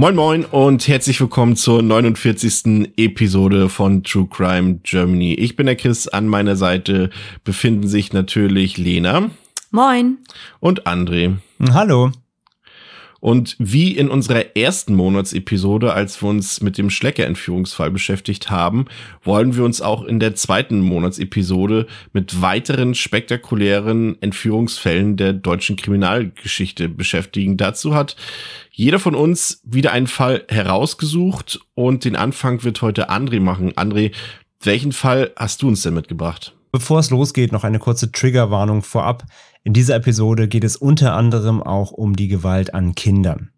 Moin Moin und herzlich willkommen zur 49. Episode von True Crime Germany. Ich bin der Chris, an meiner Seite befinden sich natürlich Lena. Moin. Und André. Hallo. Und wie in unserer ersten Monatsepisode, als wir uns mit dem Schlecker-Entführungsfall beschäftigt haben, wollen wir uns auch in der zweiten Monatsepisode mit weiteren spektakulären Entführungsfällen der deutschen Kriminalgeschichte beschäftigen. Dazu hat jeder von uns wieder einen Fall herausgesucht und den Anfang wird heute André machen. André, welchen Fall hast du uns denn mitgebracht? Bevor es losgeht, noch eine kurze Triggerwarnung vorab. In dieser Episode geht es unter anderem auch um die Gewalt an Kindern.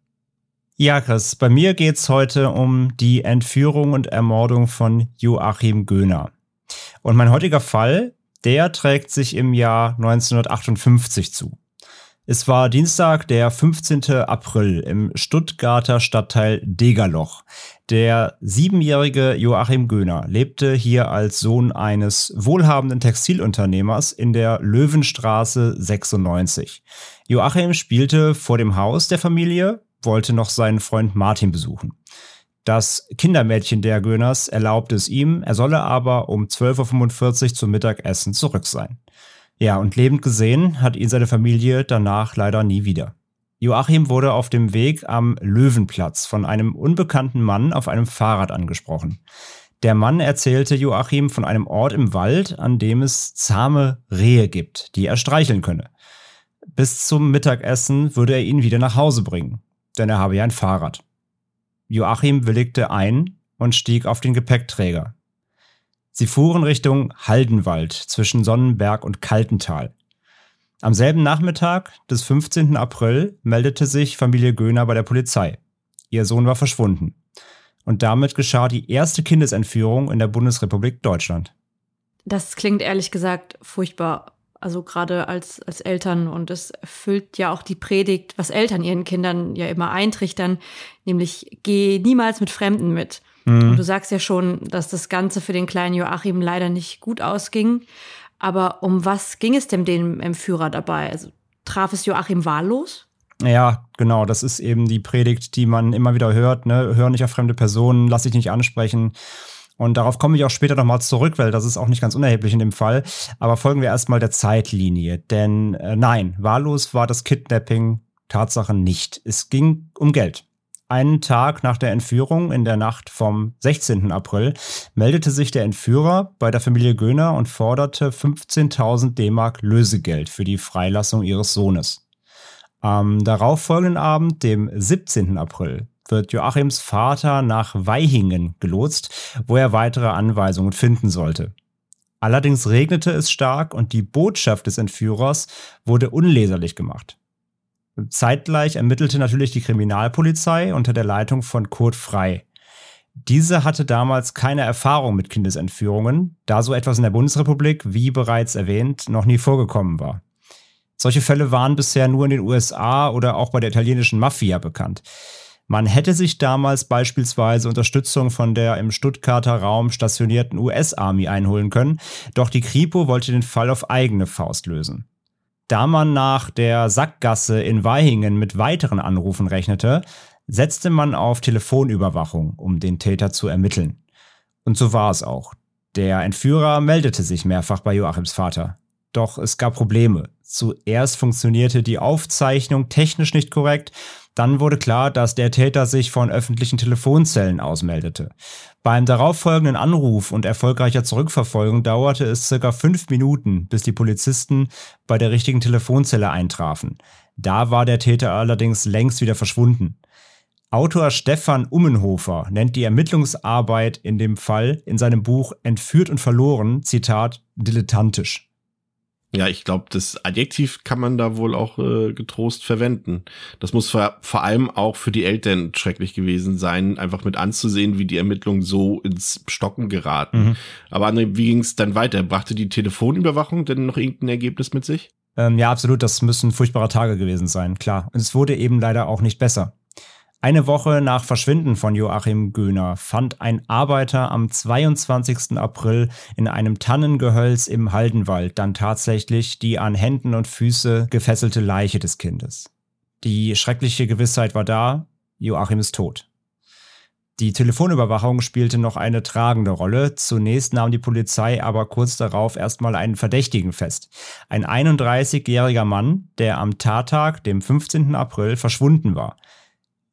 Ja, Chris, bei mir geht es heute um die Entführung und Ermordung von Joachim Göhner. Und mein heutiger Fall, der trägt sich im Jahr 1958 zu. Es war Dienstag, der 15. April im Stuttgarter Stadtteil Degerloch. Der siebenjährige Joachim Göhner lebte hier als Sohn eines wohlhabenden Textilunternehmers in der Löwenstraße 96. Joachim spielte vor dem Haus der Familie, wollte noch seinen Freund Martin besuchen. Das Kindermädchen der Göhners erlaubte es ihm, er solle aber um 12.45 Uhr zum Mittagessen zurück sein. Ja, und lebend gesehen hat ihn seine Familie danach leider nie wieder. Joachim wurde auf dem Weg am Löwenplatz von einem unbekannten Mann auf einem Fahrrad angesprochen. Der Mann erzählte Joachim von einem Ort im Wald, an dem es zahme Rehe gibt, die er streicheln könne. Bis zum Mittagessen würde er ihn wieder nach Hause bringen, denn er habe ja ein Fahrrad. Joachim willigte ein und stieg auf den Gepäckträger. Sie fuhren Richtung Haldenwald zwischen Sonnenberg und Kaltental. Am selben Nachmittag des 15. April meldete sich Familie Göhner bei der Polizei. Ihr Sohn war verschwunden. Und damit geschah die erste Kindesentführung in der Bundesrepublik Deutschland. Das klingt ehrlich gesagt furchtbar. Also gerade als, als Eltern und es erfüllt ja auch die Predigt, was Eltern ihren Kindern ja immer eintrichtern, nämlich geh niemals mit Fremden mit. Mhm. Und du sagst ja schon, dass das Ganze für den kleinen Joachim leider nicht gut ausging. Aber um was ging es denn dem Entführer dabei? Also traf es Joachim wahllos? Ja, genau. Das ist eben die Predigt, die man immer wieder hört. Ne? Hör nicht auf fremde Personen, lass dich nicht ansprechen. Und darauf komme ich auch später nochmal zurück, weil das ist auch nicht ganz unerheblich in dem Fall. Aber folgen wir erstmal der Zeitlinie. Denn äh, nein, wahllos war das Kidnapping Tatsache nicht. Es ging um Geld. Einen Tag nach der Entführung in der Nacht vom 16. April meldete sich der Entführer bei der Familie Göhner und forderte 15.000 D-Mark Lösegeld für die Freilassung ihres Sohnes. Am darauffolgenden Abend, dem 17. April, wird Joachims Vater nach Weihingen gelotst, wo er weitere Anweisungen finden sollte. Allerdings regnete es stark und die Botschaft des Entführers wurde unleserlich gemacht. Zeitgleich ermittelte natürlich die Kriminalpolizei unter der Leitung von Kurt Frei. Diese hatte damals keine Erfahrung mit Kindesentführungen, da so etwas in der Bundesrepublik, wie bereits erwähnt, noch nie vorgekommen war. Solche Fälle waren bisher nur in den USA oder auch bei der italienischen Mafia bekannt. Man hätte sich damals beispielsweise Unterstützung von der im Stuttgarter Raum stationierten US-Army einholen können, doch die Kripo wollte den Fall auf eigene Faust lösen. Da man nach der Sackgasse in Weihingen mit weiteren Anrufen rechnete, setzte man auf Telefonüberwachung, um den Täter zu ermitteln. Und so war es auch. Der Entführer meldete sich mehrfach bei Joachims Vater. Doch es gab Probleme. Zuerst funktionierte die Aufzeichnung technisch nicht korrekt, dann wurde klar, dass der Täter sich von öffentlichen Telefonzellen ausmeldete. Beim darauffolgenden Anruf und erfolgreicher Zurückverfolgung dauerte es circa fünf Minuten, bis die Polizisten bei der richtigen Telefonzelle eintrafen. Da war der Täter allerdings längst wieder verschwunden. Autor Stefan Ummenhofer nennt die Ermittlungsarbeit in dem Fall in seinem Buch Entführt und verloren, Zitat, dilettantisch. Ja, ich glaube, das Adjektiv kann man da wohl auch äh, getrost verwenden. Das muss vor, vor allem auch für die Eltern schrecklich gewesen sein, einfach mit anzusehen, wie die Ermittlungen so ins Stocken geraten. Mhm. Aber André, wie ging es dann weiter? Brachte die Telefonüberwachung denn noch irgendein Ergebnis mit sich? Ähm, ja, absolut. Das müssen furchtbare Tage gewesen sein, klar. Und es wurde eben leider auch nicht besser. Eine Woche nach Verschwinden von Joachim Göhner fand ein Arbeiter am 22. April in einem Tannengehölz im Haldenwald dann tatsächlich die an Händen und Füße gefesselte Leiche des Kindes. Die schreckliche Gewissheit war da, Joachim ist tot. Die Telefonüberwachung spielte noch eine tragende Rolle. Zunächst nahm die Polizei aber kurz darauf erstmal einen Verdächtigen fest. Ein 31-jähriger Mann, der am Tattag, dem 15. April, verschwunden war.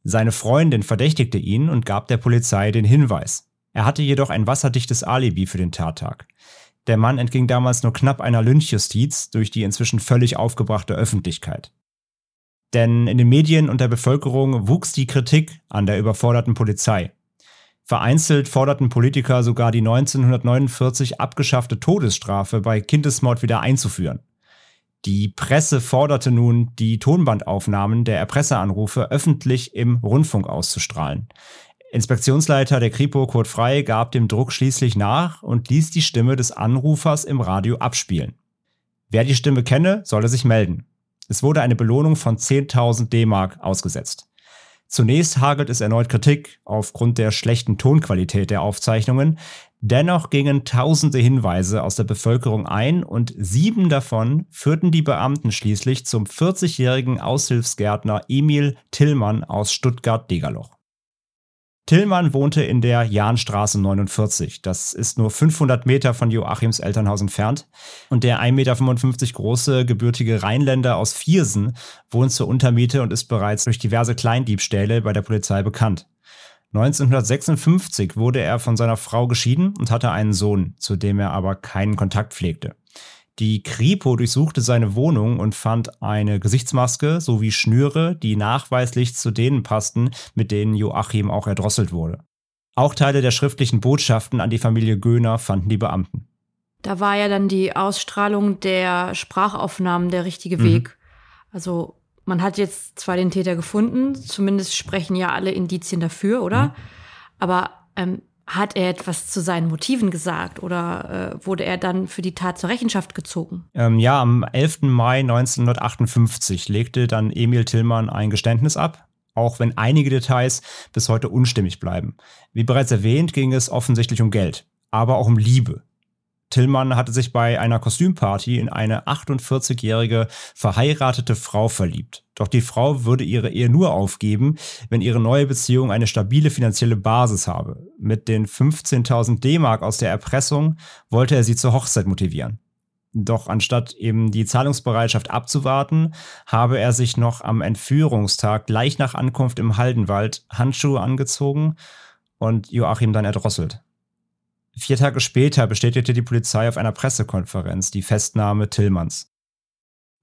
Seine Freundin verdächtigte ihn und gab der Polizei den Hinweis. Er hatte jedoch ein wasserdichtes Alibi für den Tattag. Der Mann entging damals nur knapp einer Lynchjustiz durch die inzwischen völlig aufgebrachte Öffentlichkeit. Denn in den Medien und der Bevölkerung wuchs die Kritik an der überforderten Polizei. Vereinzelt forderten Politiker sogar die 1949 abgeschaffte Todesstrafe bei Kindesmord wieder einzuführen. Die Presse forderte nun, die Tonbandaufnahmen der Erpresseranrufe öffentlich im Rundfunk auszustrahlen. Inspektionsleiter der Kripo Kurt Frey gab dem Druck schließlich nach und ließ die Stimme des Anrufers im Radio abspielen. Wer die Stimme kenne, solle sich melden. Es wurde eine Belohnung von 10.000 D-Mark ausgesetzt. Zunächst hagelt es erneut Kritik aufgrund der schlechten Tonqualität der Aufzeichnungen. Dennoch gingen tausende Hinweise aus der Bevölkerung ein und sieben davon führten die Beamten schließlich zum 40-jährigen Aushilfsgärtner Emil Tillmann aus Stuttgart-Degerloch. Tillmann wohnte in der Jahnstraße 49. Das ist nur 500 Meter von Joachims Elternhaus entfernt. Und der 1,55 Meter große gebürtige Rheinländer aus Viersen wohnt zur Untermiete und ist bereits durch diverse Kleindiebstähle bei der Polizei bekannt. 1956 wurde er von seiner Frau geschieden und hatte einen Sohn, zu dem er aber keinen Kontakt pflegte. Die Kripo durchsuchte seine Wohnung und fand eine Gesichtsmaske sowie Schnüre, die nachweislich zu denen passten, mit denen Joachim auch erdrosselt wurde. Auch Teile der schriftlichen Botschaften an die Familie Göhner fanden die Beamten. Da war ja dann die Ausstrahlung der Sprachaufnahmen der richtige mhm. Weg. Also man hat jetzt zwar den Täter gefunden, zumindest sprechen ja alle Indizien dafür, oder? Mhm. Aber ähm, hat er etwas zu seinen Motiven gesagt oder äh, wurde er dann für die Tat zur Rechenschaft gezogen? Ähm, ja, am 11. Mai 1958 legte dann Emil Tillmann ein Geständnis ab, auch wenn einige Details bis heute unstimmig bleiben. Wie bereits erwähnt, ging es offensichtlich um Geld, aber auch um Liebe. Tillmann hatte sich bei einer Kostümparty in eine 48-jährige verheiratete Frau verliebt. Doch die Frau würde ihre Ehe nur aufgeben, wenn ihre neue Beziehung eine stabile finanzielle Basis habe. Mit den 15.000 D-Mark aus der Erpressung wollte er sie zur Hochzeit motivieren. Doch anstatt eben die Zahlungsbereitschaft abzuwarten, habe er sich noch am Entführungstag gleich nach Ankunft im Haldenwald Handschuhe angezogen und Joachim dann erdrosselt. Vier Tage später bestätigte die Polizei auf einer Pressekonferenz die Festnahme Tillmanns.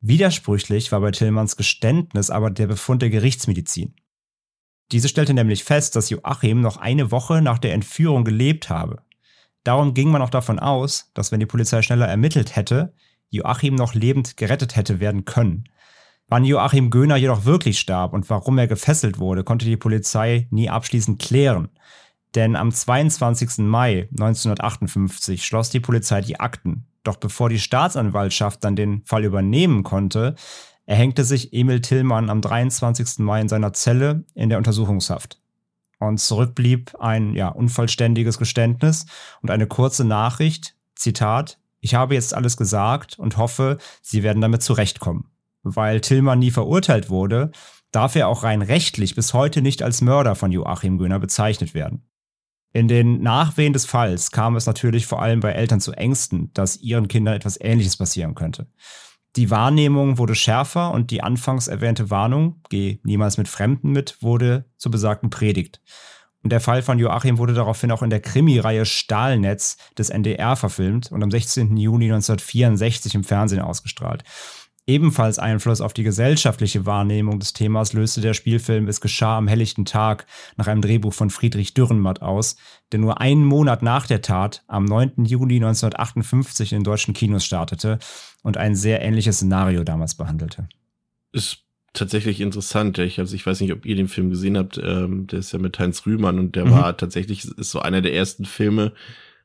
Widersprüchlich war bei Tillmanns Geständnis aber der Befund der Gerichtsmedizin. Diese stellte nämlich fest, dass Joachim noch eine Woche nach der Entführung gelebt habe. Darum ging man auch davon aus, dass wenn die Polizei schneller ermittelt hätte, Joachim noch lebend gerettet hätte werden können. Wann Joachim Göhner jedoch wirklich starb und warum er gefesselt wurde, konnte die Polizei nie abschließend klären. Denn am 22. Mai 1958 schloss die Polizei die Akten. Doch bevor die Staatsanwaltschaft dann den Fall übernehmen konnte, erhängte sich Emil Tillmann am 23. Mai in seiner Zelle in der Untersuchungshaft. Und zurückblieb ein ja, unvollständiges Geständnis und eine kurze Nachricht, Zitat, ich habe jetzt alles gesagt und hoffe, Sie werden damit zurechtkommen. Weil Tillmann nie verurteilt wurde, darf er auch rein rechtlich bis heute nicht als Mörder von Joachim Göhner bezeichnet werden. In den Nachwehen des Falls kam es natürlich vor allem bei Eltern zu Ängsten, dass ihren Kindern etwas Ähnliches passieren könnte. Die Wahrnehmung wurde schärfer und die anfangs erwähnte Warnung, geh niemals mit Fremden mit, wurde zur besagten Predigt. Und der Fall von Joachim wurde daraufhin auch in der Krimireihe Stahlnetz des NDR verfilmt und am 16. Juni 1964 im Fernsehen ausgestrahlt. Ebenfalls Einfluss auf die gesellschaftliche Wahrnehmung des Themas löste der Spielfilm Es geschah am helllichten Tag nach einem Drehbuch von Friedrich Dürrenmatt aus, der nur einen Monat nach der Tat, am 9. Juni 1958 in deutschen Kinos startete und ein sehr ähnliches Szenario damals behandelte. Ist tatsächlich interessant. Ich, also ich weiß nicht, ob ihr den Film gesehen habt. Ähm, der ist ja mit Heinz Rühmann und der mhm. war tatsächlich ist so einer der ersten Filme,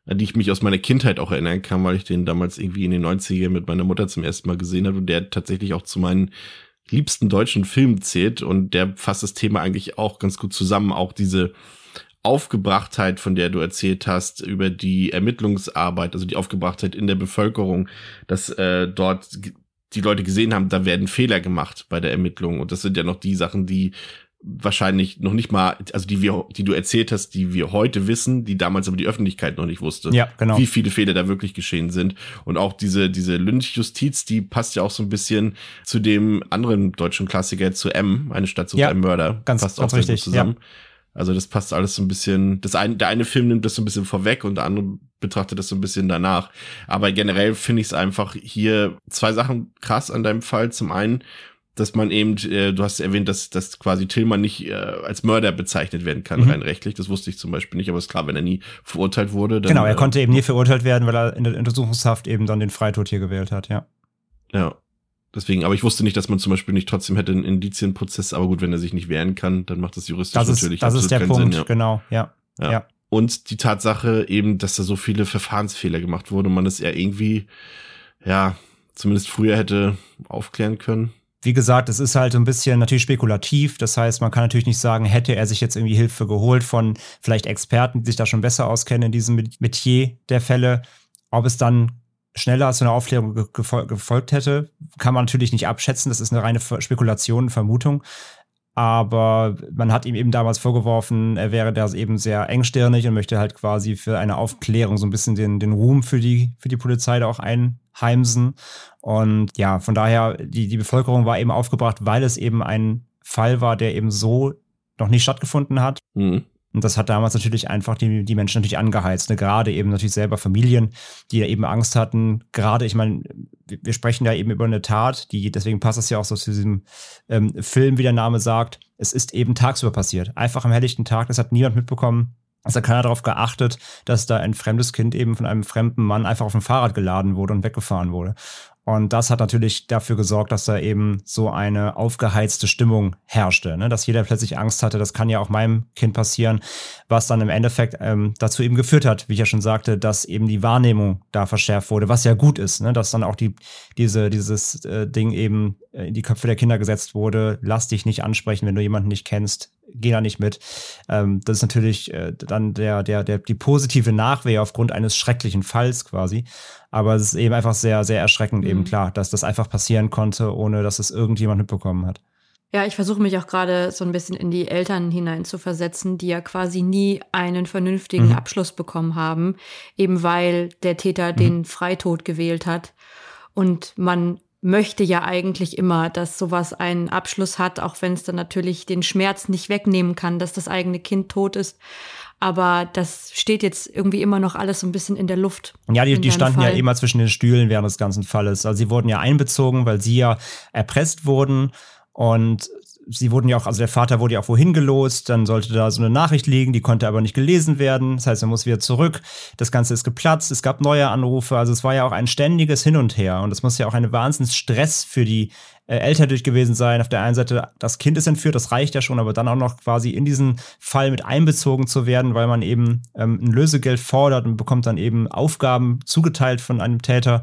an die ich mich aus meiner Kindheit auch erinnern kann, weil ich den damals irgendwie in den 90ern mit meiner Mutter zum ersten Mal gesehen habe und der tatsächlich auch zu meinen liebsten deutschen Filmen zählt und der fasst das Thema eigentlich auch ganz gut zusammen. Auch diese Aufgebrachtheit, von der du erzählt hast, über die Ermittlungsarbeit, also die Aufgebrachtheit in der Bevölkerung, dass äh, dort die Leute gesehen haben, da werden Fehler gemacht bei der Ermittlung. Und das sind ja noch die Sachen, die wahrscheinlich noch nicht mal, also die wir, die du erzählt hast, die wir heute wissen, die damals aber die Öffentlichkeit noch nicht wusste. Ja, genau. Wie viele Fehler da wirklich geschehen sind. Und auch diese, diese Lynchjustiz, die passt ja auch so ein bisschen zu dem anderen deutschen Klassiker, zu M, eine Stadt sucht ja, einen Mörder. Ganz, passt ganz auch richtig, zusammen. Ja. Also das passt alles so ein bisschen, das eine, der eine Film nimmt das so ein bisschen vorweg und der andere betrachtet das so ein bisschen danach. Aber generell finde ich es einfach hier zwei Sachen krass an deinem Fall. Zum einen, dass man eben, äh, du hast erwähnt, dass, dass quasi Tillmann nicht äh, als Mörder bezeichnet werden kann, mhm. rein rechtlich. Das wusste ich zum Beispiel nicht, aber es ist klar, wenn er nie verurteilt wurde. Dann, genau, er äh, konnte eben nie verurteilt werden, weil er in der Untersuchungshaft eben dann den Freitod hier gewählt hat, ja. Ja. Deswegen, aber ich wusste nicht, dass man zum Beispiel nicht trotzdem hätte einen Indizienprozess, aber gut, wenn er sich nicht wehren kann, dann macht das juristisch das ist, natürlich Das ist der Punkt, Sinn, ja. genau, ja. ja. ja. Und die Tatsache eben, dass da so viele Verfahrensfehler gemacht wurden und man das ja irgendwie, ja, zumindest früher hätte aufklären können wie gesagt, es ist halt ein bisschen natürlich spekulativ. Das heißt, man kann natürlich nicht sagen, hätte er sich jetzt irgendwie Hilfe geholt von vielleicht Experten, die sich da schon besser auskennen in diesem Metier der Fälle. Ob es dann schneller zu einer Aufklärung gefolgt hätte, kann man natürlich nicht abschätzen. Das ist eine reine Spekulation, Vermutung aber man hat ihm eben damals vorgeworfen, er wäre da eben sehr engstirnig und möchte halt quasi für eine Aufklärung so ein bisschen den, den Ruhm für die, für die Polizei da auch einheimsen. Und ja, von daher, die, die Bevölkerung war eben aufgebracht, weil es eben ein Fall war, der eben so noch nicht stattgefunden hat. Mhm. Und das hat damals natürlich einfach die, die Menschen natürlich angeheizt. Ne? Gerade eben natürlich selber Familien, die ja eben Angst hatten. Gerade, ich meine, wir sprechen ja eben über eine Tat, die, deswegen passt es ja auch so zu diesem ähm, Film, wie der Name sagt. Es ist eben tagsüber passiert. Einfach am helllichten Tag. Das hat niemand mitbekommen. Es hat keiner darauf geachtet, dass da ein fremdes Kind eben von einem fremden Mann einfach auf dem Fahrrad geladen wurde und weggefahren wurde. Und das hat natürlich dafür gesorgt, dass da eben so eine aufgeheizte Stimmung herrschte, ne? dass jeder plötzlich Angst hatte, das kann ja auch meinem Kind passieren, was dann im Endeffekt ähm, dazu eben geführt hat, wie ich ja schon sagte, dass eben die Wahrnehmung da verschärft wurde, was ja gut ist, ne? dass dann auch die, diese, dieses äh, Ding eben in die Köpfe der Kinder gesetzt wurde, lass dich nicht ansprechen, wenn du jemanden nicht kennst, geh da nicht mit. Ähm, das ist natürlich äh, dann der, der, der, die positive Nachwehe aufgrund eines schrecklichen Falls quasi. Aber es ist eben einfach sehr, sehr erschreckend mhm. eben klar, dass das einfach passieren konnte, ohne dass es irgendjemand mitbekommen hat. Ja, ich versuche mich auch gerade so ein bisschen in die Eltern hinein zu versetzen, die ja quasi nie einen vernünftigen mhm. Abschluss bekommen haben, eben weil der Täter mhm. den Freitod gewählt hat und man möchte ja eigentlich immer, dass sowas einen Abschluss hat, auch wenn es dann natürlich den Schmerz nicht wegnehmen kann, dass das eigene Kind tot ist. Aber das steht jetzt irgendwie immer noch alles so ein bisschen in der Luft. Ja, die, die standen Fall. ja immer zwischen den Stühlen während des ganzen Falles. Also sie wurden ja einbezogen, weil sie ja erpresst wurden und sie wurden ja auch, also der Vater wurde ja auch wohin gelost, dann sollte da so eine Nachricht liegen, die konnte aber nicht gelesen werden. Das heißt, er muss wieder zurück. Das Ganze ist geplatzt, es gab neue Anrufe, also es war ja auch ein ständiges Hin und Her. Und es muss ja auch ein Wahnsinns Stress für die äh, Eltern durch gewesen sein. Auf der einen Seite, das Kind ist entführt, das reicht ja schon, aber dann auch noch quasi in diesen Fall mit einbezogen zu werden, weil man eben ähm, ein Lösegeld fordert und bekommt dann eben Aufgaben zugeteilt von einem Täter.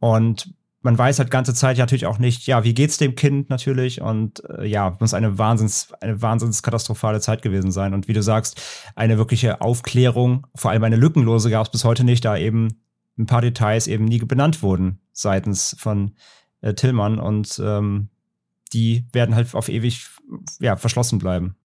Und man weiß halt ganze Zeit natürlich auch nicht, ja, wie geht's dem Kind natürlich? Und äh, ja, muss eine wahnsinns eine wahnsinns katastrophale Zeit gewesen sein. Und wie du sagst, eine wirkliche Aufklärung, vor allem eine lückenlose gab es bis heute nicht, da eben ein paar Details eben nie benannt wurden seitens von äh, Tillmann. Und ähm, die werden halt auf ewig ja verschlossen bleiben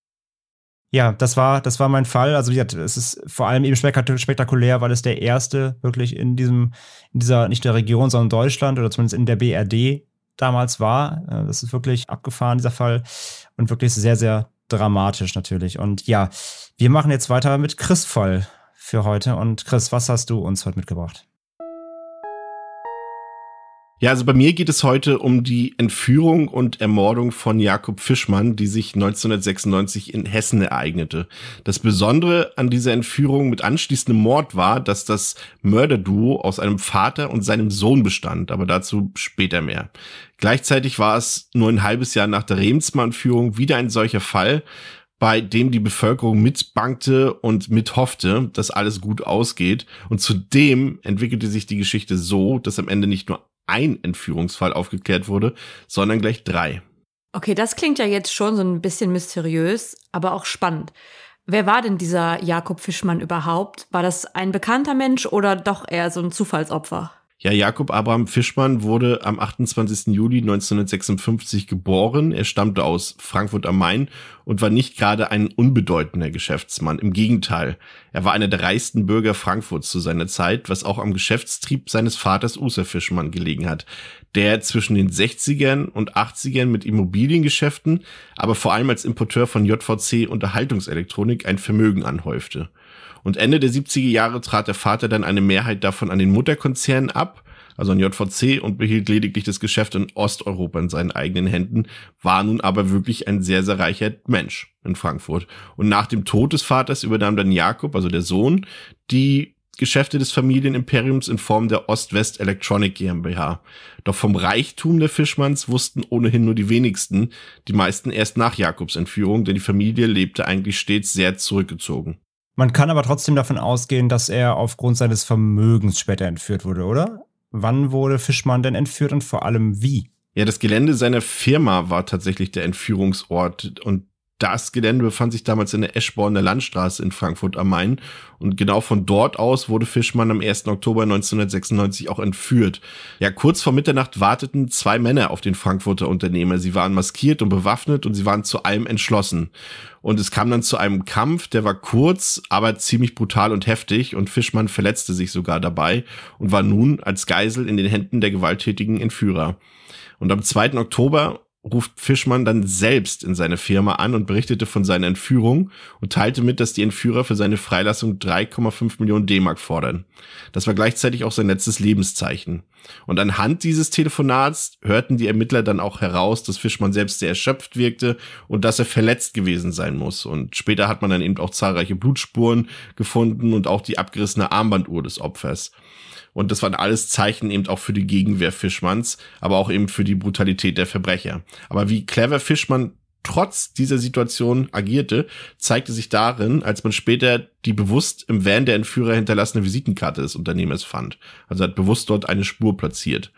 ja, das war, das war mein Fall. Also, wie gesagt, es ist vor allem eben spektakulär, weil es der erste wirklich in diesem, in dieser, nicht der Region, sondern Deutschland oder zumindest in der BRD damals war. Äh, das ist wirklich abgefahren, dieser Fall. Und wirklich sehr, sehr dramatisch natürlich. Und ja, wir machen jetzt weiter mit Chris Fall für heute. Und Chris, was hast du uns heute mitgebracht? Ja, also bei mir geht es heute um die Entführung und Ermordung von Jakob Fischmann, die sich 1996 in Hessen ereignete. Das Besondere an dieser Entführung mit anschließendem Mord war, dass das Mörderduo aus einem Vater und seinem Sohn bestand, aber dazu später mehr. Gleichzeitig war es nur ein halbes Jahr nach der Remsmann-Entführung wieder ein solcher Fall, bei dem die Bevölkerung mitbankte und mithoffte, dass alles gut ausgeht. Und zudem entwickelte sich die Geschichte so, dass am Ende nicht nur ein Entführungsfall aufgeklärt wurde, sondern gleich drei. Okay, das klingt ja jetzt schon so ein bisschen mysteriös, aber auch spannend. Wer war denn dieser Jakob Fischmann überhaupt? War das ein bekannter Mensch oder doch eher so ein Zufallsopfer? Ja, Jakob Abraham Fischmann wurde am 28. Juli 1956 geboren. Er stammte aus Frankfurt am Main und war nicht gerade ein unbedeutender Geschäftsmann. Im Gegenteil, er war einer der reichsten Bürger Frankfurts zu seiner Zeit, was auch am Geschäftstrieb seines Vaters User Fischmann gelegen hat, der zwischen den 60ern und 80ern mit Immobiliengeschäften, aber vor allem als Importeur von JVC Unterhaltungselektronik ein Vermögen anhäufte. Und Ende der 70er Jahre trat der Vater dann eine Mehrheit davon an den Mutterkonzern ab, also an JVC, und behielt lediglich das Geschäft in Osteuropa in seinen eigenen Händen, war nun aber wirklich ein sehr, sehr reicher Mensch in Frankfurt. Und nach dem Tod des Vaters übernahm dann Jakob, also der Sohn, die Geschäfte des Familienimperiums in Form der Ost-West Electronic GmbH. Doch vom Reichtum der Fischmanns wussten ohnehin nur die wenigsten, die meisten erst nach Jakobs Entführung, denn die Familie lebte eigentlich stets sehr zurückgezogen. Man kann aber trotzdem davon ausgehen, dass er aufgrund seines Vermögens später entführt wurde, oder? Wann wurde Fischmann denn entführt und vor allem wie? Ja, das Gelände seiner Firma war tatsächlich der Entführungsort und das Gelände befand sich damals in der Eschborner Landstraße in Frankfurt am Main und genau von dort aus wurde Fischmann am 1. Oktober 1996 auch entführt. Ja, kurz vor Mitternacht warteten zwei Männer auf den Frankfurter Unternehmer. Sie waren maskiert und bewaffnet und sie waren zu allem entschlossen. Und es kam dann zu einem Kampf, der war kurz, aber ziemlich brutal und heftig und Fischmann verletzte sich sogar dabei und war nun als Geisel in den Händen der gewalttätigen Entführer. Und am 2. Oktober ruft Fischmann dann selbst in seine Firma an und berichtete von seiner Entführung und teilte mit, dass die Entführer für seine Freilassung 3,5 Millionen D-Mark fordern. Das war gleichzeitig auch sein letztes Lebenszeichen. Und anhand dieses Telefonats hörten die Ermittler dann auch heraus, dass Fischmann selbst sehr erschöpft wirkte und dass er verletzt gewesen sein muss. Und später hat man dann eben auch zahlreiche Blutspuren gefunden und auch die abgerissene Armbanduhr des Opfers. Und das waren alles Zeichen eben auch für die Gegenwehr Fischmanns, aber auch eben für die Brutalität der Verbrecher. Aber wie clever Fischmann trotz dieser Situation agierte, zeigte sich darin, als man später die bewusst im Van der Entführer hinterlassene Visitenkarte des Unternehmers fand. Also hat bewusst dort eine Spur platziert.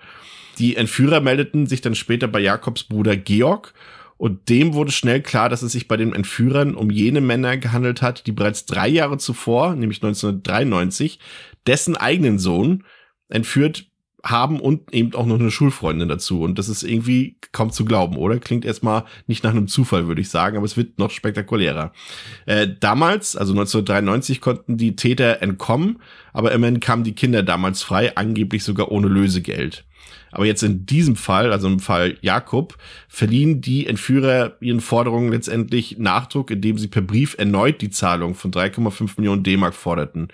Die Entführer meldeten sich dann später bei Jakobs Bruder Georg und dem wurde schnell klar, dass es sich bei den Entführern um jene Männer gehandelt hat, die bereits drei Jahre zuvor, nämlich 1993, dessen eigenen Sohn entführt haben und eben auch noch eine Schulfreundin dazu. Und das ist irgendwie kaum zu glauben, oder? Klingt erstmal nicht nach einem Zufall, würde ich sagen, aber es wird noch spektakulärer. Äh, damals, also 1993, konnten die Täter entkommen, aber immerhin kamen die Kinder damals frei, angeblich sogar ohne Lösegeld. Aber jetzt in diesem Fall, also im Fall Jakob, verliehen die Entführer ihren Forderungen letztendlich Nachdruck, indem sie per Brief erneut die Zahlung von 3,5 Millionen D-Mark forderten.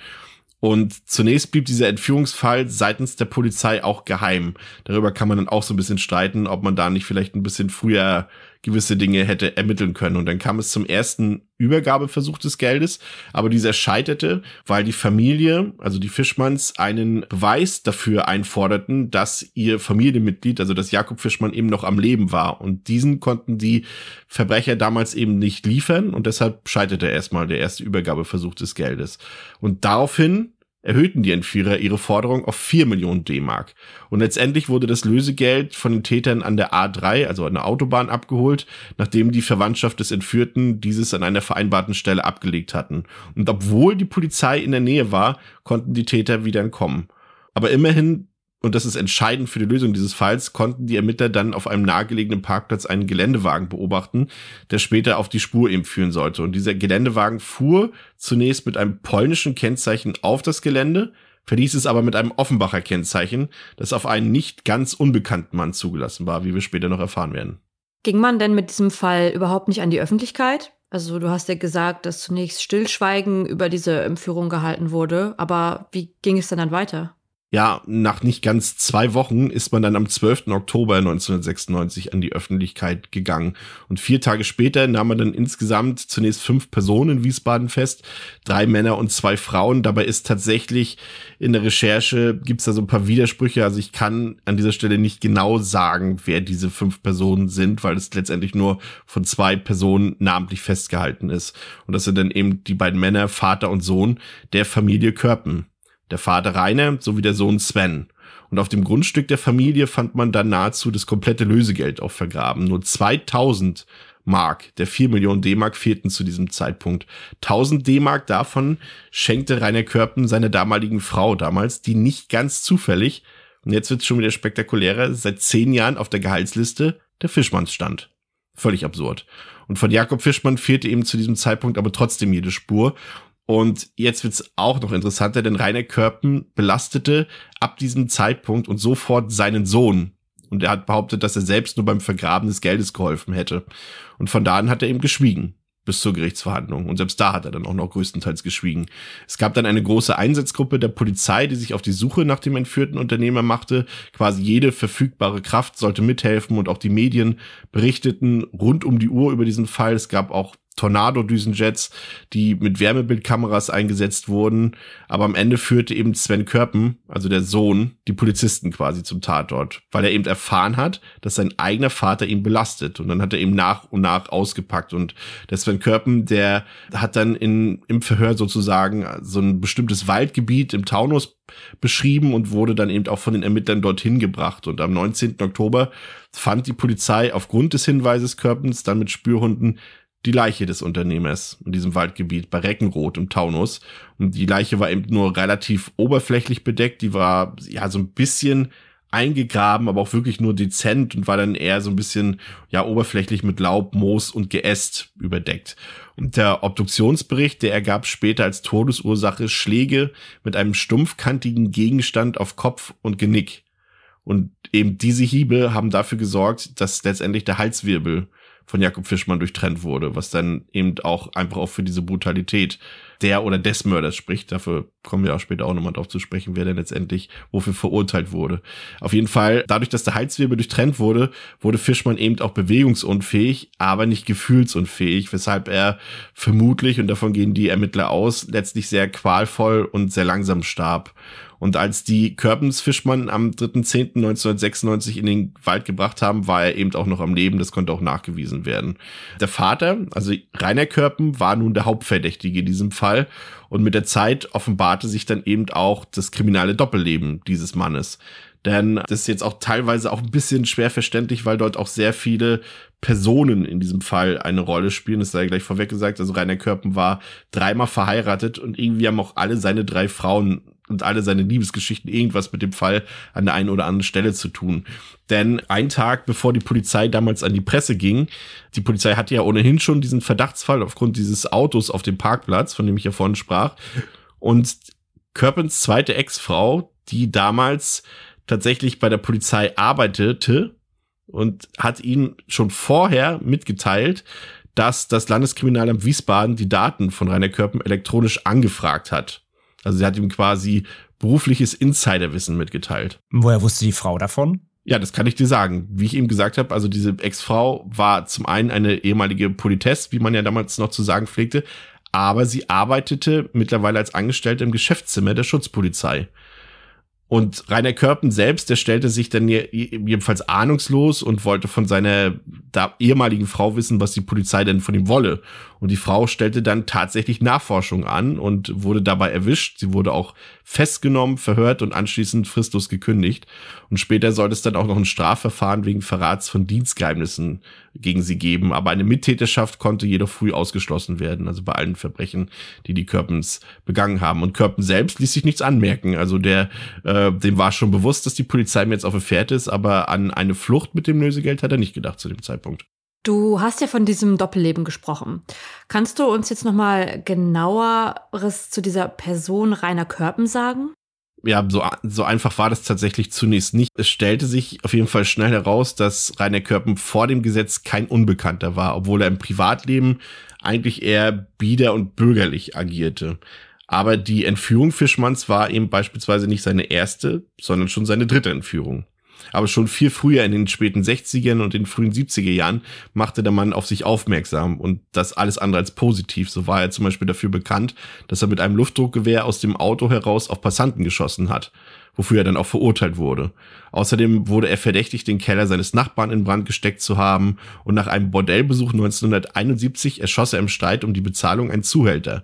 Und zunächst blieb dieser Entführungsfall seitens der Polizei auch geheim. Darüber kann man dann auch so ein bisschen streiten, ob man da nicht vielleicht ein bisschen früher gewisse Dinge hätte ermitteln können. Und dann kam es zum ersten Übergabeversuch des Geldes, aber dieser scheiterte, weil die Familie, also die Fischmanns, einen Beweis dafür einforderten, dass ihr Familienmitglied, also dass Jakob Fischmann eben noch am Leben war. Und diesen konnten die Verbrecher damals eben nicht liefern und deshalb scheiterte erstmal der erste Übergabeversuch des Geldes. Und daraufhin erhöhten die Entführer ihre Forderung auf 4 Millionen D-Mark. Und letztendlich wurde das Lösegeld von den Tätern an der A3, also an der Autobahn, abgeholt, nachdem die Verwandtschaft des Entführten dieses an einer vereinbarten Stelle abgelegt hatten. Und obwohl die Polizei in der Nähe war, konnten die Täter wieder entkommen. Aber immerhin und das ist entscheidend für die Lösung dieses Falls, konnten die Ermittler dann auf einem nahegelegenen Parkplatz einen Geländewagen beobachten, der später auf die Spur eben führen sollte. Und dieser Geländewagen fuhr zunächst mit einem polnischen Kennzeichen auf das Gelände, verließ es aber mit einem Offenbacher Kennzeichen, das auf einen nicht ganz unbekannten Mann zugelassen war, wie wir später noch erfahren werden. Ging man denn mit diesem Fall überhaupt nicht an die Öffentlichkeit? Also du hast ja gesagt, dass zunächst Stillschweigen über diese Entführung gehalten wurde, aber wie ging es denn dann weiter? Ja, nach nicht ganz zwei Wochen ist man dann am 12. Oktober 1996 an die Öffentlichkeit gegangen. Und vier Tage später nahm man dann insgesamt zunächst fünf Personen in Wiesbaden fest, drei Männer und zwei Frauen. Dabei ist tatsächlich in der Recherche, gibt's da so ein paar Widersprüche. Also ich kann an dieser Stelle nicht genau sagen, wer diese fünf Personen sind, weil es letztendlich nur von zwei Personen namentlich festgehalten ist. Und das sind dann eben die beiden Männer, Vater und Sohn der Familie Körpen der Vater Rainer sowie der Sohn Sven. Und auf dem Grundstück der Familie fand man dann nahezu das komplette Lösegeld auch vergraben. Nur 2000 Mark der 4 Millionen D-Mark fehlten zu diesem Zeitpunkt. 1000 D-Mark davon schenkte Rainer Körpen seiner damaligen Frau damals, die nicht ganz zufällig, und jetzt wird es schon wieder spektakulärer, seit zehn Jahren auf der Gehaltsliste der Fischmanns stand. Völlig absurd. Und von Jakob Fischmann fehlte eben zu diesem Zeitpunkt aber trotzdem jede Spur. Und jetzt wird's auch noch interessanter, denn Rainer Körpen belastete ab diesem Zeitpunkt und sofort seinen Sohn. Und er hat behauptet, dass er selbst nur beim Vergraben des Geldes geholfen hätte. Und von da an hat er eben geschwiegen bis zur Gerichtsverhandlung. Und selbst da hat er dann auch noch größtenteils geschwiegen. Es gab dann eine große Einsatzgruppe der Polizei, die sich auf die Suche nach dem entführten Unternehmer machte. Quasi jede verfügbare Kraft sollte mithelfen und auch die Medien berichteten rund um die Uhr über diesen Fall. Es gab auch Tornado-Düsenjets, die mit Wärmebildkameras eingesetzt wurden. Aber am Ende führte eben Sven Körpen, also der Sohn, die Polizisten quasi zum Tatort, weil er eben erfahren hat, dass sein eigener Vater ihn belastet. Und dann hat er eben nach und nach ausgepackt. Und der Sven Körpen, der hat dann in, im Verhör sozusagen so ein bestimmtes Waldgebiet im Taunus beschrieben und wurde dann eben auch von den Ermittlern dorthin gebracht. Und am 19. Oktober fand die Polizei aufgrund des Hinweises Körpens dann mit Spürhunden die Leiche des Unternehmers in diesem Waldgebiet bei Reckenroth im Taunus. Und die Leiche war eben nur relativ oberflächlich bedeckt. Die war ja so ein bisschen eingegraben, aber auch wirklich nur dezent und war dann eher so ein bisschen ja oberflächlich mit Laub, Moos und Geäst überdeckt. Und der Obduktionsbericht, der ergab später als Todesursache Schläge mit einem stumpfkantigen Gegenstand auf Kopf und Genick. Und eben diese Hiebe haben dafür gesorgt, dass letztendlich der Halswirbel von Jakob Fischmann durchtrennt wurde, was dann eben auch einfach auch für diese Brutalität der oder des Mörders spricht. Dafür kommen wir auch später auch nochmal drauf zu sprechen, wer denn letztendlich wofür verurteilt wurde. Auf jeden Fall, dadurch, dass der Halswirbel durchtrennt wurde, wurde Fischmann eben auch bewegungsunfähig, aber nicht gefühlsunfähig, weshalb er vermutlich, und davon gehen die Ermittler aus, letztlich sehr qualvoll und sehr langsam starb. Und als die Körbens Fischmann am 3.10.1996 in den Wald gebracht haben, war er eben auch noch am Leben. Das konnte auch nachgewiesen werden. Der Vater, also Rainer Körpen, war nun der Hauptverdächtige in diesem Fall. Und mit der Zeit offenbarte sich dann eben auch das kriminelle Doppelleben dieses Mannes. Denn das ist jetzt auch teilweise auch ein bisschen schwer verständlich, weil dort auch sehr viele Personen in diesem Fall eine Rolle spielen. Das sei gleich vorweg gesagt. Also Rainer Körpen war dreimal verheiratet und irgendwie haben auch alle seine drei Frauen und alle seine Liebesgeschichten irgendwas mit dem Fall an der einen oder anderen Stelle zu tun. Denn ein Tag bevor die Polizei damals an die Presse ging, die Polizei hatte ja ohnehin schon diesen Verdachtsfall aufgrund dieses Autos auf dem Parkplatz, von dem ich ja vorhin sprach. Und Körpens zweite Ex-Frau, die damals tatsächlich bei der Polizei arbeitete und hat ihn schon vorher mitgeteilt, dass das Landeskriminalamt Wiesbaden die Daten von Rainer Körpen elektronisch angefragt hat. Also sie hat ihm quasi berufliches Insiderwissen mitgeteilt. Woher wusste die Frau davon? Ja, das kann ich dir sagen. Wie ich eben gesagt habe, also diese Ex-Frau war zum einen eine ehemalige Politesse, wie man ja damals noch zu sagen pflegte, aber sie arbeitete mittlerweile als Angestellte im Geschäftszimmer der Schutzpolizei. Und Rainer Körpen selbst, der stellte sich dann jedenfalls ahnungslos und wollte von seiner ehemaligen Frau wissen, was die Polizei denn von ihm wolle. Und die Frau stellte dann tatsächlich Nachforschung an und wurde dabei erwischt. Sie wurde auch festgenommen, verhört und anschließend fristlos gekündigt. Und später sollte es dann auch noch ein Strafverfahren wegen Verrats von Dienstgeheimnissen gegen sie geben. Aber eine Mittäterschaft konnte jedoch früh ausgeschlossen werden. Also bei allen Verbrechen, die die Körpens begangen haben. Und Körpen selbst ließ sich nichts anmerken. Also der, äh, dem war schon bewusst, dass die Polizei mir jetzt auf der Fährte ist, aber an eine Flucht mit dem Lösegeld hat er nicht gedacht zu dem Zeitpunkt. Du hast ja von diesem Doppelleben gesprochen. Kannst du uns jetzt noch mal genaueres zu dieser Person Rainer Körpen sagen? Ja, so, so einfach war das tatsächlich zunächst nicht. Es stellte sich auf jeden Fall schnell heraus, dass Rainer Körpen vor dem Gesetz kein Unbekannter war, obwohl er im Privatleben eigentlich eher bieder und bürgerlich agierte. Aber die Entführung Fischmanns war eben beispielsweise nicht seine erste, sondern schon seine dritte Entführung. Aber schon viel früher in den späten 60ern und den frühen 70er Jahren machte der Mann auf sich aufmerksam und das alles andere als positiv. So war er zum Beispiel dafür bekannt, dass er mit einem Luftdruckgewehr aus dem Auto heraus auf Passanten geschossen hat, wofür er dann auch verurteilt wurde. Außerdem wurde er verdächtigt, den Keller seines Nachbarn in Brand gesteckt zu haben und nach einem Bordellbesuch 1971 erschoss er im Streit um die Bezahlung einen Zuhälter.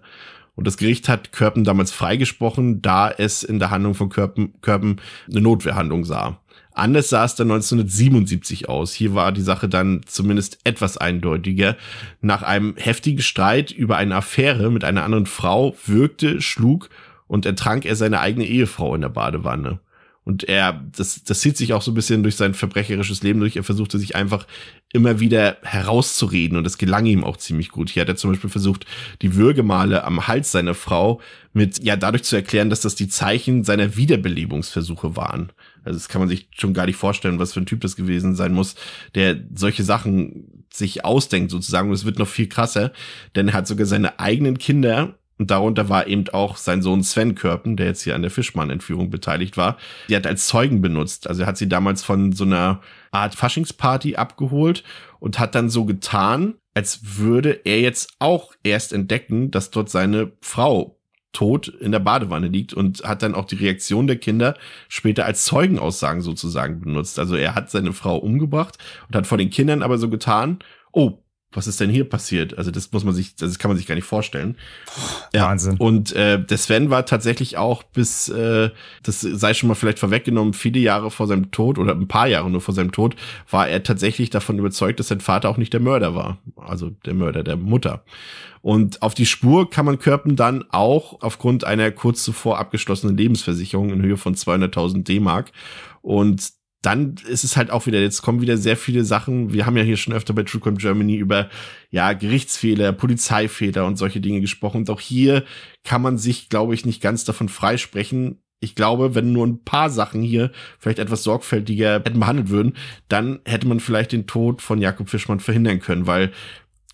Und das Gericht hat Körpen damals freigesprochen, da es in der Handlung von Körpen, Körpen eine Notwehrhandlung sah. Anders sah es dann 1977 aus. Hier war die Sache dann zumindest etwas eindeutiger. Nach einem heftigen Streit über eine Affäre mit einer anderen Frau wirkte, schlug und ertrank er seine eigene Ehefrau in der Badewanne. Und er, das, das zieht sich auch so ein bisschen durch sein verbrecherisches Leben durch. Er versuchte sich einfach immer wieder herauszureden und das gelang ihm auch ziemlich gut. Hier hat er zum Beispiel versucht, die Würgemale am Hals seiner Frau mit, ja, dadurch zu erklären, dass das die Zeichen seiner Wiederbelebungsversuche waren. Also das kann man sich schon gar nicht vorstellen, was für ein Typ das gewesen sein muss, der solche Sachen sich ausdenkt sozusagen. Und es wird noch viel krasser, denn er hat sogar seine eigenen Kinder und darunter war eben auch sein Sohn Sven Körpen, der jetzt hier an der Fischmann-Entführung beteiligt war. Die hat als Zeugen benutzt. Also er hat sie damals von so einer Art Faschingsparty abgeholt und hat dann so getan, als würde er jetzt auch erst entdecken, dass dort seine Frau tot in der Badewanne liegt und hat dann auch die Reaktion der Kinder später als Zeugenaussagen sozusagen benutzt. Also er hat seine Frau umgebracht und hat vor den Kindern aber so getan, oh, was ist denn hier passiert? Also das muss man sich, das kann man sich gar nicht vorstellen. Ja. Wahnsinn. Und äh, der Sven war tatsächlich auch bis, äh, das sei schon mal vielleicht vorweggenommen, viele Jahre vor seinem Tod oder ein paar Jahre nur vor seinem Tod, war er tatsächlich davon überzeugt, dass sein Vater auch nicht der Mörder war. Also der Mörder der Mutter. Und auf die Spur kann man Körpen dann auch aufgrund einer kurz zuvor abgeschlossenen Lebensversicherung in Höhe von 200.000 D-Mark. Und dann ist es halt auch wieder, jetzt kommen wieder sehr viele Sachen. Wir haben ja hier schon öfter bei True Crime Germany über, ja, Gerichtsfehler, Polizeifehler und solche Dinge gesprochen. Und auch hier kann man sich, glaube ich, nicht ganz davon freisprechen. Ich glaube, wenn nur ein paar Sachen hier vielleicht etwas sorgfältiger hätten behandelt würden, dann hätte man vielleicht den Tod von Jakob Fischmann verhindern können, weil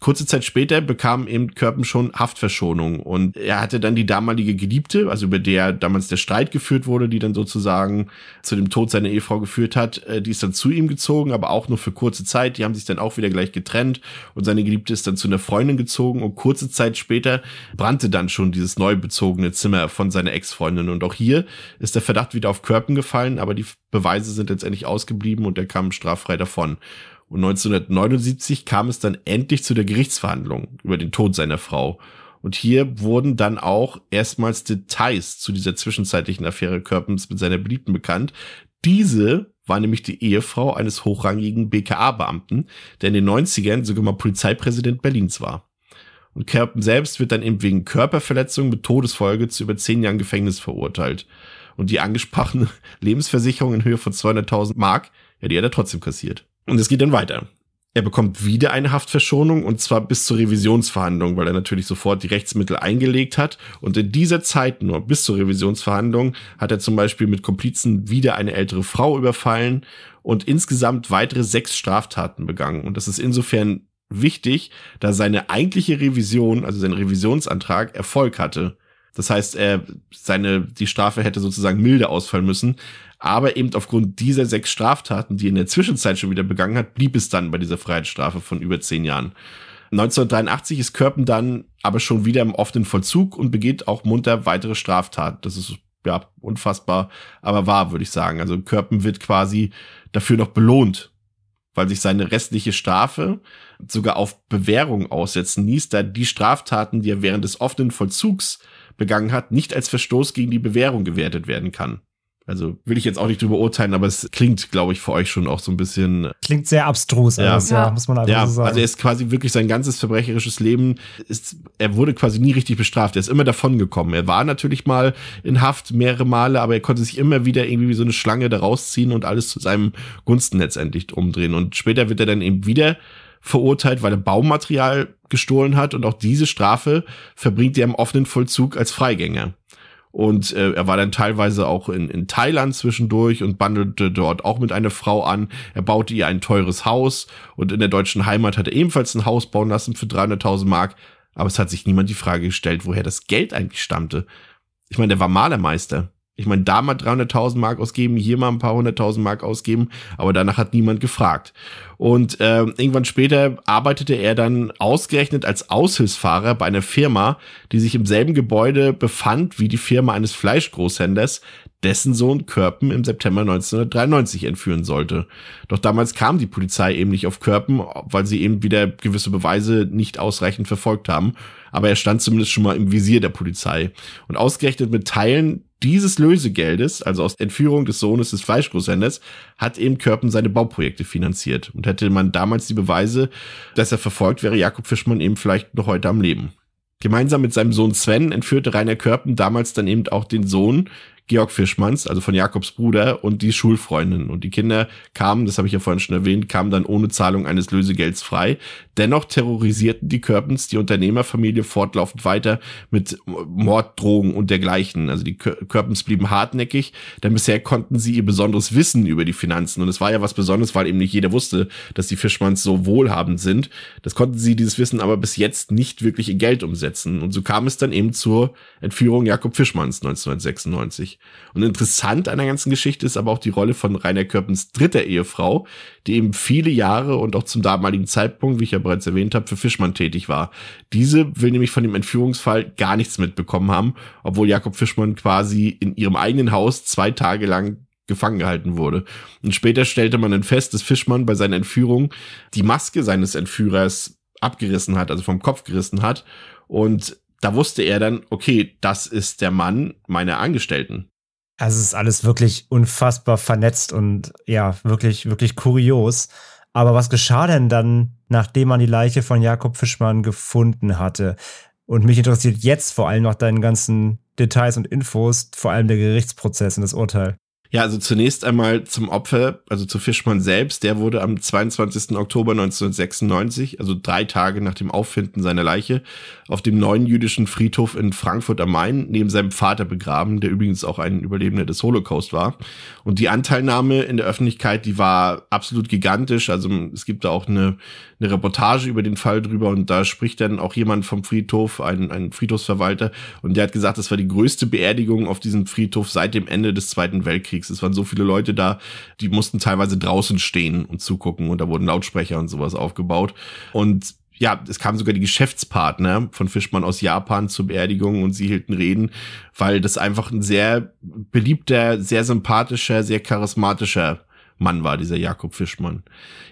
Kurze Zeit später bekam eben Körpen schon Haftverschonung und er hatte dann die damalige Geliebte, also über der damals der Streit geführt wurde, die dann sozusagen zu dem Tod seiner Ehefrau geführt hat, äh, die ist dann zu ihm gezogen, aber auch nur für kurze Zeit. Die haben sich dann auch wieder gleich getrennt und seine Geliebte ist dann zu einer Freundin gezogen und kurze Zeit später brannte dann schon dieses neu bezogene Zimmer von seiner Ex-Freundin und auch hier ist der Verdacht wieder auf Körpen gefallen, aber die Beweise sind letztendlich ausgeblieben und er kam straffrei davon. Und 1979 kam es dann endlich zu der Gerichtsverhandlung über den Tod seiner Frau. Und hier wurden dann auch erstmals Details zu dieser zwischenzeitlichen Affäre Körpens mit seiner Beliebten bekannt. Diese war nämlich die Ehefrau eines hochrangigen BKA-Beamten, der in den 90ern sogar mal Polizeipräsident Berlins war. Und Kerpen selbst wird dann eben wegen Körperverletzung mit Todesfolge zu über zehn Jahren Gefängnis verurteilt. Und die angesprochene Lebensversicherung in Höhe von 200.000 Mark, ja, die hat er trotzdem kassiert. Und es geht dann weiter. Er bekommt wieder eine Haftverschonung und zwar bis zur Revisionsverhandlung, weil er natürlich sofort die Rechtsmittel eingelegt hat. Und in dieser Zeit nur bis zur Revisionsverhandlung hat er zum Beispiel mit Komplizen wieder eine ältere Frau überfallen und insgesamt weitere sechs Straftaten begangen. Und das ist insofern wichtig, da seine eigentliche Revision, also sein Revisionsantrag, Erfolg hatte. Das heißt, er, seine, die Strafe hätte sozusagen milde ausfallen müssen. Aber eben aufgrund dieser sechs Straftaten, die er in der Zwischenzeit schon wieder begangen hat, blieb es dann bei dieser Freiheitsstrafe von über zehn Jahren. 1983 ist Körpen dann aber schon wieder im offenen Vollzug und begeht auch munter weitere Straftaten. Das ist ja unfassbar, aber wahr, würde ich sagen. Also Körpen wird quasi dafür noch belohnt, weil sich seine restliche Strafe sogar auf Bewährung aussetzen ließ, da die Straftaten, die er während des offenen Vollzugs begangen hat, nicht als Verstoß gegen die Bewährung gewertet werden kann. Also will ich jetzt auch nicht drüber urteilen, aber es klingt, glaube ich, für euch schon auch so ein bisschen. Klingt sehr abstrus, ja, alles, ja. muss man einfach ja, so sagen. Also er ist quasi wirklich sein ganzes verbrecherisches Leben, ist, er wurde quasi nie richtig bestraft. Er ist immer davon gekommen. Er war natürlich mal in Haft mehrere Male, aber er konnte sich immer wieder irgendwie wie so eine Schlange da rausziehen und alles zu seinem Gunsten letztendlich umdrehen. Und später wird er dann eben wieder verurteilt, weil er Baumaterial gestohlen hat und auch diese Strafe verbringt er im offenen Vollzug als Freigänger. Und äh, er war dann teilweise auch in, in Thailand zwischendurch und bandelte dort auch mit einer Frau an. Er baute ihr ein teures Haus und in der deutschen Heimat hat er ebenfalls ein Haus bauen lassen für 300.000 Mark. Aber es hat sich niemand die Frage gestellt, woher das Geld eigentlich stammte. Ich meine, der war Malermeister. Ich meine, da mal 300.000 Mark ausgeben, hier mal ein paar hunderttausend Mark ausgeben, aber danach hat niemand gefragt. Und äh, irgendwann später arbeitete er dann ausgerechnet als Aushilfsfahrer bei einer Firma, die sich im selben Gebäude befand wie die Firma eines Fleischgroßhändlers, dessen Sohn Körpen im September 1993 entführen sollte. Doch damals kam die Polizei eben nicht auf Körpen, weil sie eben wieder gewisse Beweise nicht ausreichend verfolgt haben. Aber er stand zumindest schon mal im Visier der Polizei. Und ausgerechnet mit Teilen dieses Lösegeldes, also aus Entführung des Sohnes des Fleischgroßhändlers, hat eben Körpen seine Bauprojekte finanziert. Und hätte man damals die Beweise, dass er verfolgt, wäre Jakob Fischmann eben vielleicht noch heute am Leben. Gemeinsam mit seinem Sohn Sven entführte Rainer Körpen damals dann eben auch den Sohn Georg Fischmanns, also von Jakobs Bruder und die Schulfreundin. Und die Kinder kamen, das habe ich ja vorhin schon erwähnt, kamen dann ohne Zahlung eines Lösegelds frei. Dennoch terrorisierten die Körpens die Unternehmerfamilie fortlaufend weiter mit Morddrohungen und dergleichen. Also die Körpens blieben hartnäckig, denn bisher konnten sie ihr besonderes Wissen über die Finanzen. Und es war ja was Besonderes, weil eben nicht jeder wusste, dass die Fischmanns so wohlhabend sind. Das konnten sie dieses Wissen aber bis jetzt nicht wirklich in Geld umsetzen. Und so kam es dann eben zur Entführung Jakob Fischmanns 1996. Und interessant an der ganzen Geschichte ist aber auch die Rolle von Rainer Körpens dritter Ehefrau, die eben viele Jahre und auch zum damaligen Zeitpunkt, wie ich ja bereits erwähnt habe, für Fischmann tätig war. Diese will nämlich von dem Entführungsfall gar nichts mitbekommen haben, obwohl Jakob Fischmann quasi in ihrem eigenen Haus zwei Tage lang gefangen gehalten wurde. Und später stellte man dann fest, dass Fischmann bei seiner Entführung die Maske seines Entführers abgerissen hat, also vom Kopf gerissen hat. Und da wusste er dann, okay, das ist der Mann meiner Angestellten. Also es ist alles wirklich unfassbar vernetzt und ja, wirklich, wirklich kurios. Aber was geschah denn dann, nachdem man die Leiche von Jakob Fischmann gefunden hatte? Und mich interessiert jetzt vor allem noch deinen ganzen Details und Infos, vor allem der Gerichtsprozess und das Urteil. Ja, also zunächst einmal zum Opfer, also zu Fischmann selbst. Der wurde am 22. Oktober 1996, also drei Tage nach dem Auffinden seiner Leiche, auf dem neuen jüdischen Friedhof in Frankfurt am Main neben seinem Vater begraben, der übrigens auch ein Überlebender des Holocaust war. Und die Anteilnahme in der Öffentlichkeit, die war absolut gigantisch. Also es gibt da auch eine, eine Reportage über den Fall drüber und da spricht dann auch jemand vom Friedhof, ein, ein Friedhofsverwalter, und der hat gesagt, das war die größte Beerdigung auf diesem Friedhof seit dem Ende des Zweiten Weltkriegs. Es waren so viele Leute da, die mussten teilweise draußen stehen und zugucken und da wurden Lautsprecher und sowas aufgebaut. Und ja, es kamen sogar die Geschäftspartner von Fischmann aus Japan zur Beerdigung und sie hielten Reden, weil das einfach ein sehr beliebter, sehr sympathischer, sehr charismatischer Mann war, dieser Jakob Fischmann.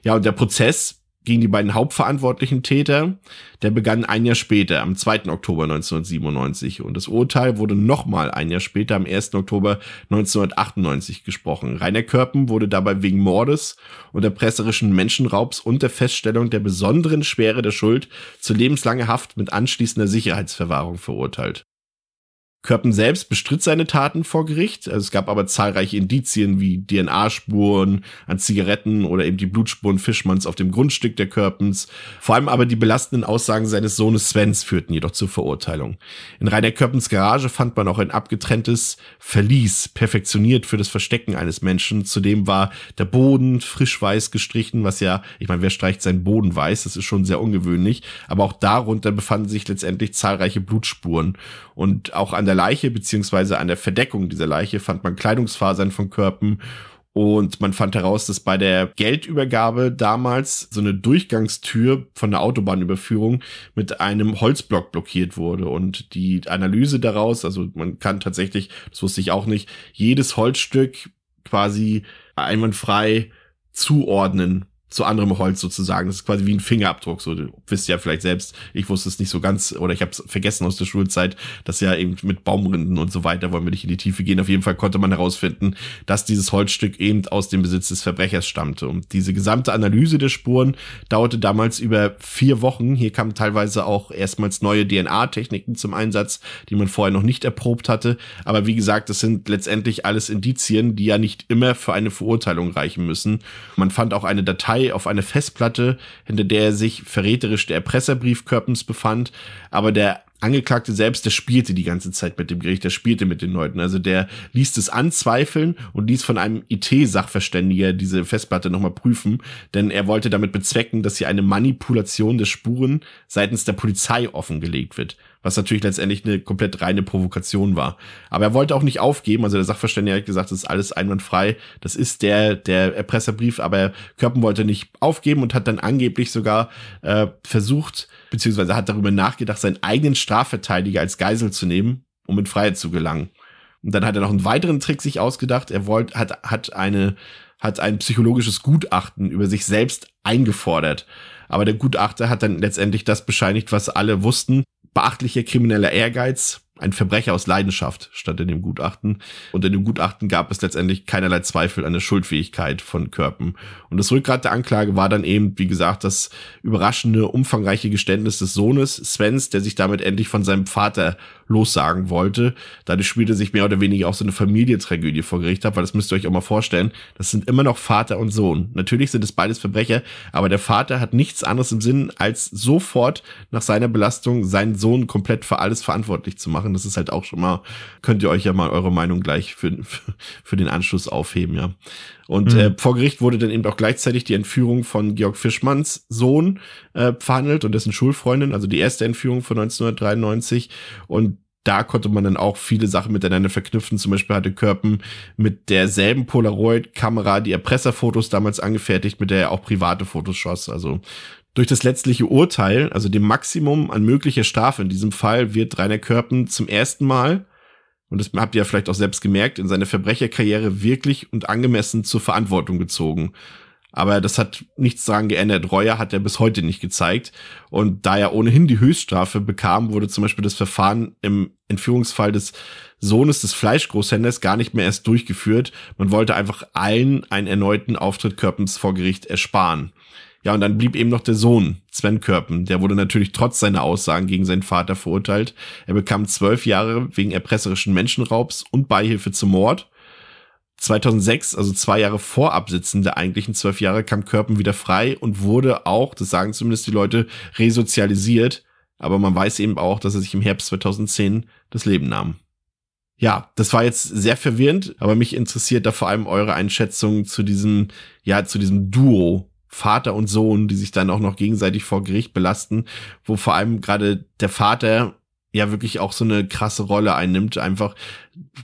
Ja, und der Prozess gegen die beiden hauptverantwortlichen Täter, der begann ein Jahr später, am 2. Oktober 1997. Und das Urteil wurde nochmal ein Jahr später, am 1. Oktober 1998 gesprochen. Rainer Körpen wurde dabei wegen Mordes und erpresserischen Menschenraubs und der Feststellung der besonderen Schwere der Schuld zu lebenslanger Haft mit anschließender Sicherheitsverwahrung verurteilt. Körpen selbst bestritt seine Taten vor Gericht. Also es gab aber zahlreiche Indizien wie DNA-Spuren an Zigaretten oder eben die Blutspuren Fischmanns auf dem Grundstück der Körpens. Vor allem aber die belastenden Aussagen seines Sohnes Svens führten jedoch zur Verurteilung. In Rainer Körpens Garage fand man auch ein abgetrenntes Verlies, perfektioniert für das Verstecken eines Menschen. Zudem war der Boden frisch weiß gestrichen, was ja, ich meine, wer streicht seinen Boden weiß? Das ist schon sehr ungewöhnlich. Aber auch darunter befanden sich letztendlich zahlreiche Blutspuren. Und auch an der Leiche beziehungsweise an der Verdeckung dieser Leiche fand man Kleidungsfasern von Körpen und man fand heraus, dass bei der Geldübergabe damals so eine Durchgangstür von der Autobahnüberführung mit einem Holzblock blockiert wurde. Und die Analyse daraus, also man kann tatsächlich, das wusste ich auch nicht, jedes Holzstück quasi einwandfrei zuordnen zu anderem Holz sozusagen. Das ist quasi wie ein Fingerabdruck. So, du wisst ja vielleicht selbst, ich wusste es nicht so ganz oder ich habe es vergessen aus der Schulzeit, dass ja eben mit Baumrinden und so weiter, wollen wir nicht in die Tiefe gehen. Auf jeden Fall konnte man herausfinden, dass dieses Holzstück eben aus dem Besitz des Verbrechers stammte. Und diese gesamte Analyse der Spuren dauerte damals über vier Wochen. Hier kamen teilweise auch erstmals neue DNA-Techniken zum Einsatz, die man vorher noch nicht erprobt hatte. Aber wie gesagt, das sind letztendlich alles Indizien, die ja nicht immer für eine Verurteilung reichen müssen. Man fand auch eine Datei Datei auf eine Festplatte, hinter der sich verräterisch der Erpresserbrief Körpens befand, aber der Angeklagte selbst, der spielte die ganze Zeit mit dem Gericht, der spielte mit den Leuten. Also der ließ es anzweifeln und ließ von einem IT-Sachverständiger diese Festplatte nochmal prüfen, denn er wollte damit bezwecken, dass hier eine Manipulation der Spuren seitens der Polizei offengelegt wird. Was natürlich letztendlich eine komplett reine Provokation war. Aber er wollte auch nicht aufgeben, also der Sachverständige hat gesagt, das ist alles einwandfrei, das ist der, der Erpresserbrief, aber Körpen wollte nicht aufgeben und hat dann angeblich sogar äh, versucht, beziehungsweise hat darüber nachgedacht, seinen eigenen Strafverteidiger als Geisel zu nehmen, um in Freiheit zu gelangen. Und dann hat er noch einen weiteren Trick sich ausgedacht, er wollte, hat, hat eine, hat ein psychologisches Gutachten über sich selbst eingefordert. Aber der Gutachter hat dann letztendlich das bescheinigt, was alle wussten, beachtlicher krimineller Ehrgeiz, ein Verbrecher aus Leidenschaft stand in dem Gutachten. Und in dem Gutachten gab es letztendlich keinerlei Zweifel an der Schuldfähigkeit von Körpen. Und das Rückgrat der Anklage war dann eben, wie gesagt, das überraschende, umfangreiche Geständnis des Sohnes Svens, der sich damit endlich von seinem Vater lossagen wollte. Dadurch spielte sich mehr oder weniger auch so eine Familientragödie vor Gericht ab, weil das müsst ihr euch auch mal vorstellen. Das sind immer noch Vater und Sohn. Natürlich sind es beides Verbrecher, aber der Vater hat nichts anderes im Sinn, als sofort nach seiner Belastung seinen Sohn komplett für alles verantwortlich zu machen. Das ist halt auch schon mal, könnt ihr euch ja mal eure Meinung gleich für, für den Anschluss aufheben, ja. Und mhm. äh, vor Gericht wurde dann eben auch gleichzeitig die Entführung von Georg Fischmanns Sohn äh, verhandelt und dessen Schulfreundin, also die erste Entführung von 1993. Und da konnte man dann auch viele Sachen miteinander verknüpfen. Zum Beispiel hatte Körpen mit derselben Polaroid-Kamera die Erpresserfotos damals angefertigt, mit der er auch private Fotos schoss. Also durch das letztliche Urteil, also dem Maximum an möglicher Strafe in diesem Fall, wird Rainer Körpen zum ersten Mal und das habt ihr ja vielleicht auch selbst gemerkt, in seiner Verbrecherkarriere wirklich und angemessen zur Verantwortung gezogen. Aber das hat nichts daran geändert. Reue hat er bis heute nicht gezeigt. Und da er ohnehin die Höchststrafe bekam, wurde zum Beispiel das Verfahren im Entführungsfall des Sohnes des Fleischgroßhändlers gar nicht mehr erst durchgeführt. Man wollte einfach allen einen erneuten Auftritt Körpens vor Gericht ersparen. Ja, und dann blieb eben noch der Sohn, Sven Körpen. Der wurde natürlich trotz seiner Aussagen gegen seinen Vater verurteilt. Er bekam zwölf Jahre wegen erpresserischen Menschenraubs und Beihilfe zum Mord. 2006, also zwei Jahre vor Absitzen der eigentlichen zwölf Jahre, kam Körpen wieder frei und wurde auch, das sagen zumindest die Leute, resozialisiert. Aber man weiß eben auch, dass er sich im Herbst 2010 das Leben nahm. Ja, das war jetzt sehr verwirrend, aber mich interessiert da vor allem eure Einschätzung zu diesem, ja, zu diesem Duo Vater und Sohn, die sich dann auch noch gegenseitig vor Gericht belasten, wo vor allem gerade der Vater ja wirklich auch so eine krasse Rolle einnimmt, einfach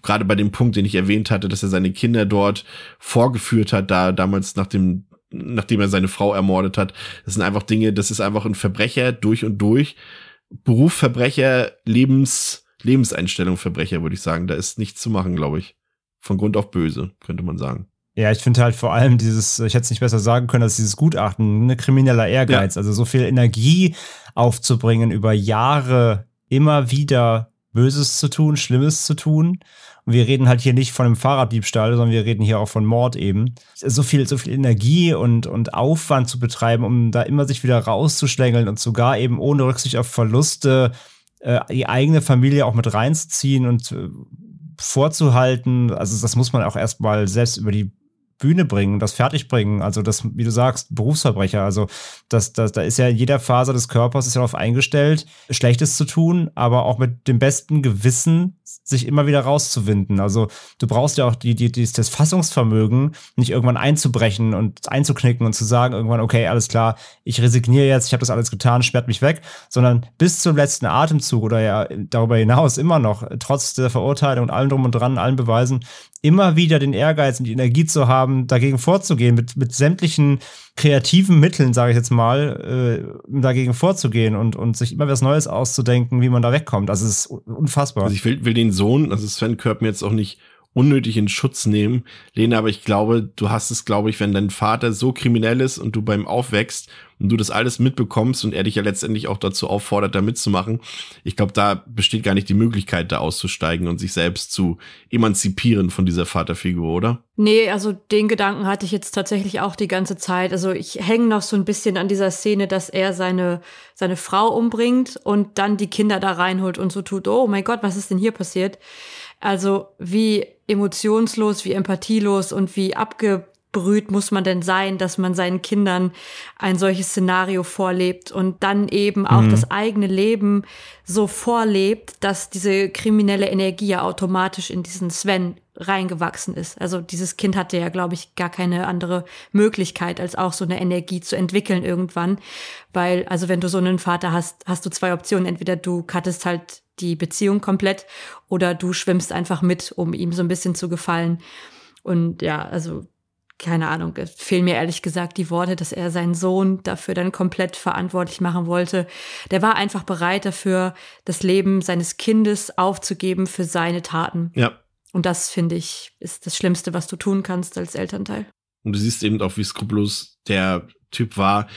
gerade bei dem Punkt, den ich erwähnt hatte, dass er seine Kinder dort vorgeführt hat, da damals nach dem nachdem er seine Frau ermordet hat. Das sind einfach Dinge, das ist einfach ein Verbrecher durch und durch. Berufsverbrecher, Lebens, Lebenseinstellung Verbrecher, würde ich sagen. Da ist nichts zu machen, glaube ich. Von Grund auf böse, könnte man sagen. Ja, ich finde halt vor allem dieses, ich hätte es nicht besser sagen können, dass dieses Gutachten, ne, krimineller Ehrgeiz, ja. also so viel Energie aufzubringen, über Jahre immer wieder Böses zu tun, Schlimmes zu tun. Und wir reden halt hier nicht von einem Fahrraddiebstahl, sondern wir reden hier auch von Mord eben. So viel, so viel Energie und, und Aufwand zu betreiben, um da immer sich wieder rauszuschlängeln und sogar eben ohne Rücksicht auf Verluste äh, die eigene Familie auch mit reinzuziehen und äh, vorzuhalten. Also das muss man auch erstmal selbst über die Bühne bringen, das fertig bringen. Also das, wie du sagst, Berufsverbrecher. Also das, das, da ist ja jeder Phase des Körpers ist ja darauf eingestellt, Schlechtes zu tun, aber auch mit dem besten Gewissen sich immer wieder rauszuwinden. Also du brauchst ja auch die, die, die, das Fassungsvermögen, nicht irgendwann einzubrechen und einzuknicken und zu sagen, irgendwann, okay, alles klar, ich resigniere jetzt, ich habe das alles getan, sperrt mich weg, sondern bis zum letzten Atemzug oder ja darüber hinaus immer noch, trotz der Verurteilung und allem drum und dran, allen Beweisen, immer wieder den Ehrgeiz und die Energie zu haben, dagegen vorzugehen, mit, mit sämtlichen kreativen Mitteln, sage ich jetzt mal, äh, dagegen vorzugehen und, und sich immer was Neues auszudenken, wie man da wegkommt. Also es ist unfassbar. Also ich will, will den Sohn, also Sven Körpen jetzt auch nicht unnötig in Schutz nehmen. Lena, aber ich glaube, du hast es, glaube ich, wenn dein Vater so kriminell ist und du beim aufwächst und du das alles mitbekommst und er dich ja letztendlich auch dazu auffordert, da mitzumachen. Ich glaube, da besteht gar nicht die Möglichkeit, da auszusteigen und sich selbst zu emanzipieren von dieser Vaterfigur, oder? Nee, also den Gedanken hatte ich jetzt tatsächlich auch die ganze Zeit. Also ich hänge noch so ein bisschen an dieser Szene, dass er seine, seine Frau umbringt und dann die Kinder da reinholt und so tut, oh mein Gott, was ist denn hier passiert? Also wie emotionslos, wie empathielos und wie abge brüht muss man denn sein, dass man seinen Kindern ein solches Szenario vorlebt und dann eben auch mhm. das eigene Leben so vorlebt, dass diese kriminelle Energie ja automatisch in diesen Sven reingewachsen ist. Also dieses Kind hatte ja, glaube ich, gar keine andere Möglichkeit, als auch so eine Energie zu entwickeln irgendwann. Weil, also wenn du so einen Vater hast, hast du zwei Optionen. Entweder du cuttest halt die Beziehung komplett oder du schwimmst einfach mit, um ihm so ein bisschen zu gefallen. Und ja, also keine Ahnung, es fehlen mir ehrlich gesagt die Worte, dass er seinen Sohn dafür dann komplett verantwortlich machen wollte. Der war einfach bereit dafür, das Leben seines Kindes aufzugeben für seine Taten. Ja. Und das, finde ich, ist das Schlimmste, was du tun kannst als Elternteil. Und du siehst eben auch, wie skrupellos der Typ war,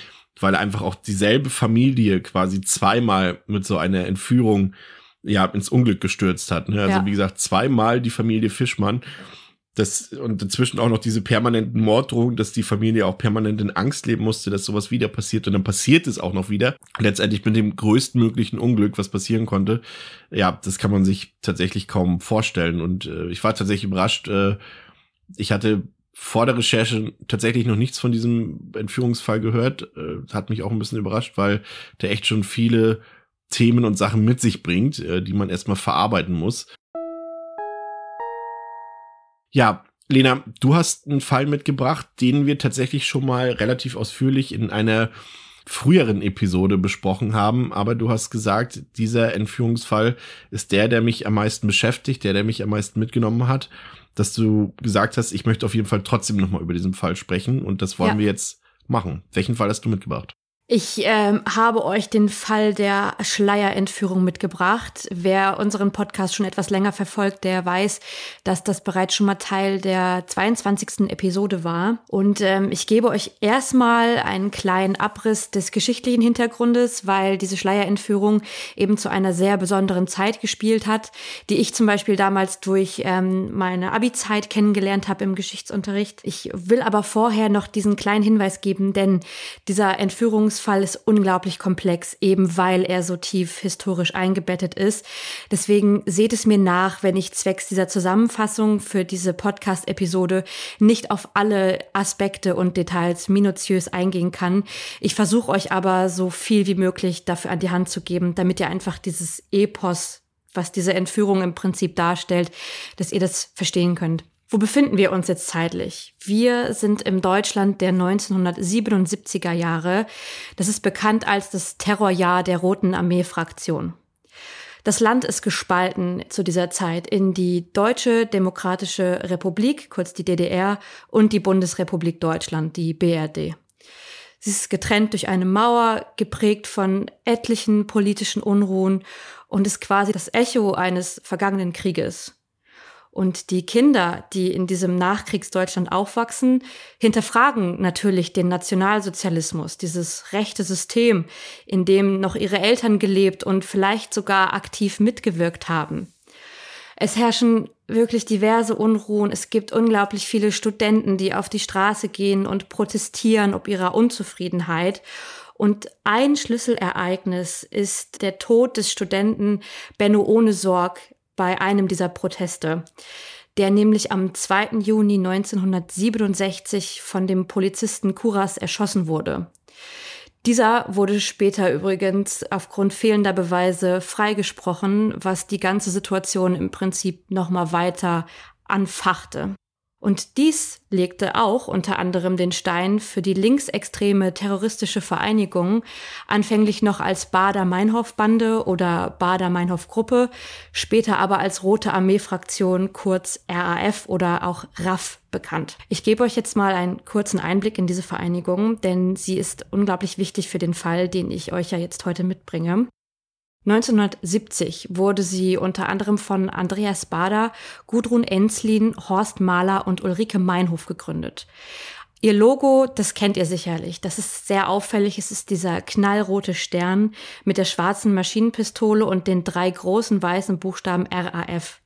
weil er einfach auch dieselbe Familie quasi zweimal mit so einer Entführung ja ins Unglück gestürzt hat. Ne? Also ja. wie gesagt, zweimal die Familie Fischmann das, und inzwischen auch noch diese permanenten Morddrohungen, dass die Familie auch permanent in Angst leben musste, dass sowas wieder passiert. Und dann passiert es auch noch wieder. Letztendlich mit dem größtmöglichen Unglück, was passieren konnte. Ja, das kann man sich tatsächlich kaum vorstellen. Und äh, ich war tatsächlich überrascht. Äh, ich hatte vor der Recherche tatsächlich noch nichts von diesem Entführungsfall gehört. Äh, hat mich auch ein bisschen überrascht, weil der echt schon viele Themen und Sachen mit sich bringt, äh, die man erstmal verarbeiten muss. Ja, Lena, du hast einen Fall mitgebracht, den wir tatsächlich schon mal relativ ausführlich in einer früheren Episode besprochen haben, aber du hast gesagt, dieser Entführungsfall ist der, der mich am meisten beschäftigt, der, der mich am meisten mitgenommen hat, dass du gesagt hast, ich möchte auf jeden Fall trotzdem nochmal über diesen Fall sprechen und das wollen ja. wir jetzt machen. Welchen Fall hast du mitgebracht? Ich ähm, habe euch den Fall der Schleierentführung mitgebracht. Wer unseren Podcast schon etwas länger verfolgt, der weiß, dass das bereits schon mal Teil der 22. Episode war. Und ähm, ich gebe euch erstmal einen kleinen Abriss des geschichtlichen Hintergrundes, weil diese Schleierentführung eben zu einer sehr besonderen Zeit gespielt hat, die ich zum Beispiel damals durch ähm, meine Abi-Zeit kennengelernt habe im Geschichtsunterricht. Ich will aber vorher noch diesen kleinen Hinweis geben, denn dieser Entführungs Fall ist unglaublich komplex, eben weil er so tief historisch eingebettet ist. Deswegen seht es mir nach, wenn ich zwecks dieser Zusammenfassung für diese Podcast-Episode nicht auf alle Aspekte und Details minutiös eingehen kann. Ich versuche euch aber so viel wie möglich dafür an die Hand zu geben, damit ihr einfach dieses Epos, was diese Entführung im Prinzip darstellt, dass ihr das verstehen könnt. Wo befinden wir uns jetzt zeitlich? Wir sind im Deutschland der 1977er Jahre. Das ist bekannt als das Terrorjahr der Roten Armee-Fraktion. Das Land ist gespalten zu dieser Zeit in die Deutsche Demokratische Republik, kurz die DDR, und die Bundesrepublik Deutschland, die BRD. Sie ist getrennt durch eine Mauer, geprägt von etlichen politischen Unruhen und ist quasi das Echo eines vergangenen Krieges. Und die Kinder, die in diesem Nachkriegsdeutschland aufwachsen, hinterfragen natürlich den Nationalsozialismus, dieses rechte System, in dem noch ihre Eltern gelebt und vielleicht sogar aktiv mitgewirkt haben. Es herrschen wirklich diverse Unruhen. Es gibt unglaublich viele Studenten, die auf die Straße gehen und protestieren ob ihrer Unzufriedenheit. Und ein Schlüsselereignis ist der Tod des Studenten Benno Ohnesorg bei einem dieser Proteste, der nämlich am 2. Juni 1967 von dem Polizisten Kuras erschossen wurde. Dieser wurde später übrigens aufgrund fehlender Beweise freigesprochen, was die ganze Situation im Prinzip nochmal weiter anfachte. Und dies legte auch unter anderem den Stein für die linksextreme terroristische Vereinigung, anfänglich noch als Bader-Meinhof-Bande oder Bader-Meinhof-Gruppe, später aber als Rote Armee-Fraktion, kurz RAF oder auch RAF bekannt. Ich gebe euch jetzt mal einen kurzen Einblick in diese Vereinigung, denn sie ist unglaublich wichtig für den Fall, den ich euch ja jetzt heute mitbringe. 1970 wurde sie unter anderem von Andreas Bader, Gudrun Enslin, Horst Mahler und Ulrike Meinhof gegründet. Ihr Logo, das kennt ihr sicherlich. Das ist sehr auffällig. Es ist dieser knallrote Stern mit der schwarzen Maschinenpistole und den drei großen weißen Buchstaben RAF.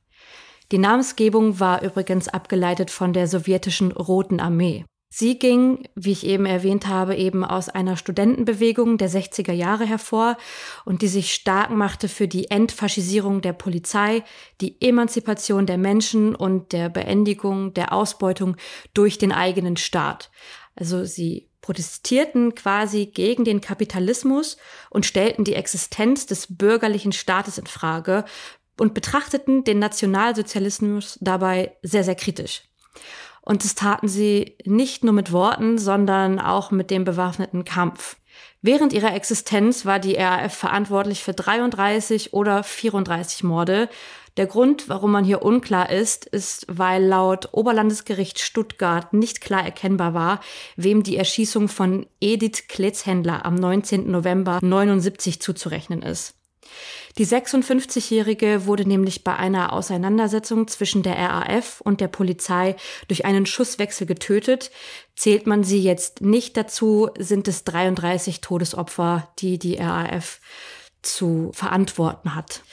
Die Namensgebung war übrigens abgeleitet von der sowjetischen Roten Armee. Sie ging, wie ich eben erwähnt habe, eben aus einer Studentenbewegung der 60er Jahre hervor und die sich stark machte für die Entfaschisierung der Polizei, die Emanzipation der Menschen und der Beendigung der Ausbeutung durch den eigenen Staat. Also sie protestierten quasi gegen den Kapitalismus und stellten die Existenz des bürgerlichen Staates in Frage und betrachteten den Nationalsozialismus dabei sehr, sehr kritisch. Und das taten sie nicht nur mit Worten, sondern auch mit dem bewaffneten Kampf. Während ihrer Existenz war die RAF verantwortlich für 33 oder 34 Morde. Der Grund, warum man hier unklar ist, ist, weil laut Oberlandesgericht Stuttgart nicht klar erkennbar war, wem die Erschießung von Edith Kletzhändler am 19. November 79 zuzurechnen ist. Die 56-Jährige wurde nämlich bei einer Auseinandersetzung zwischen der RAF und der Polizei durch einen Schusswechsel getötet. Zählt man sie jetzt nicht dazu, sind es 33 Todesopfer, die die RAF zu verantworten hat.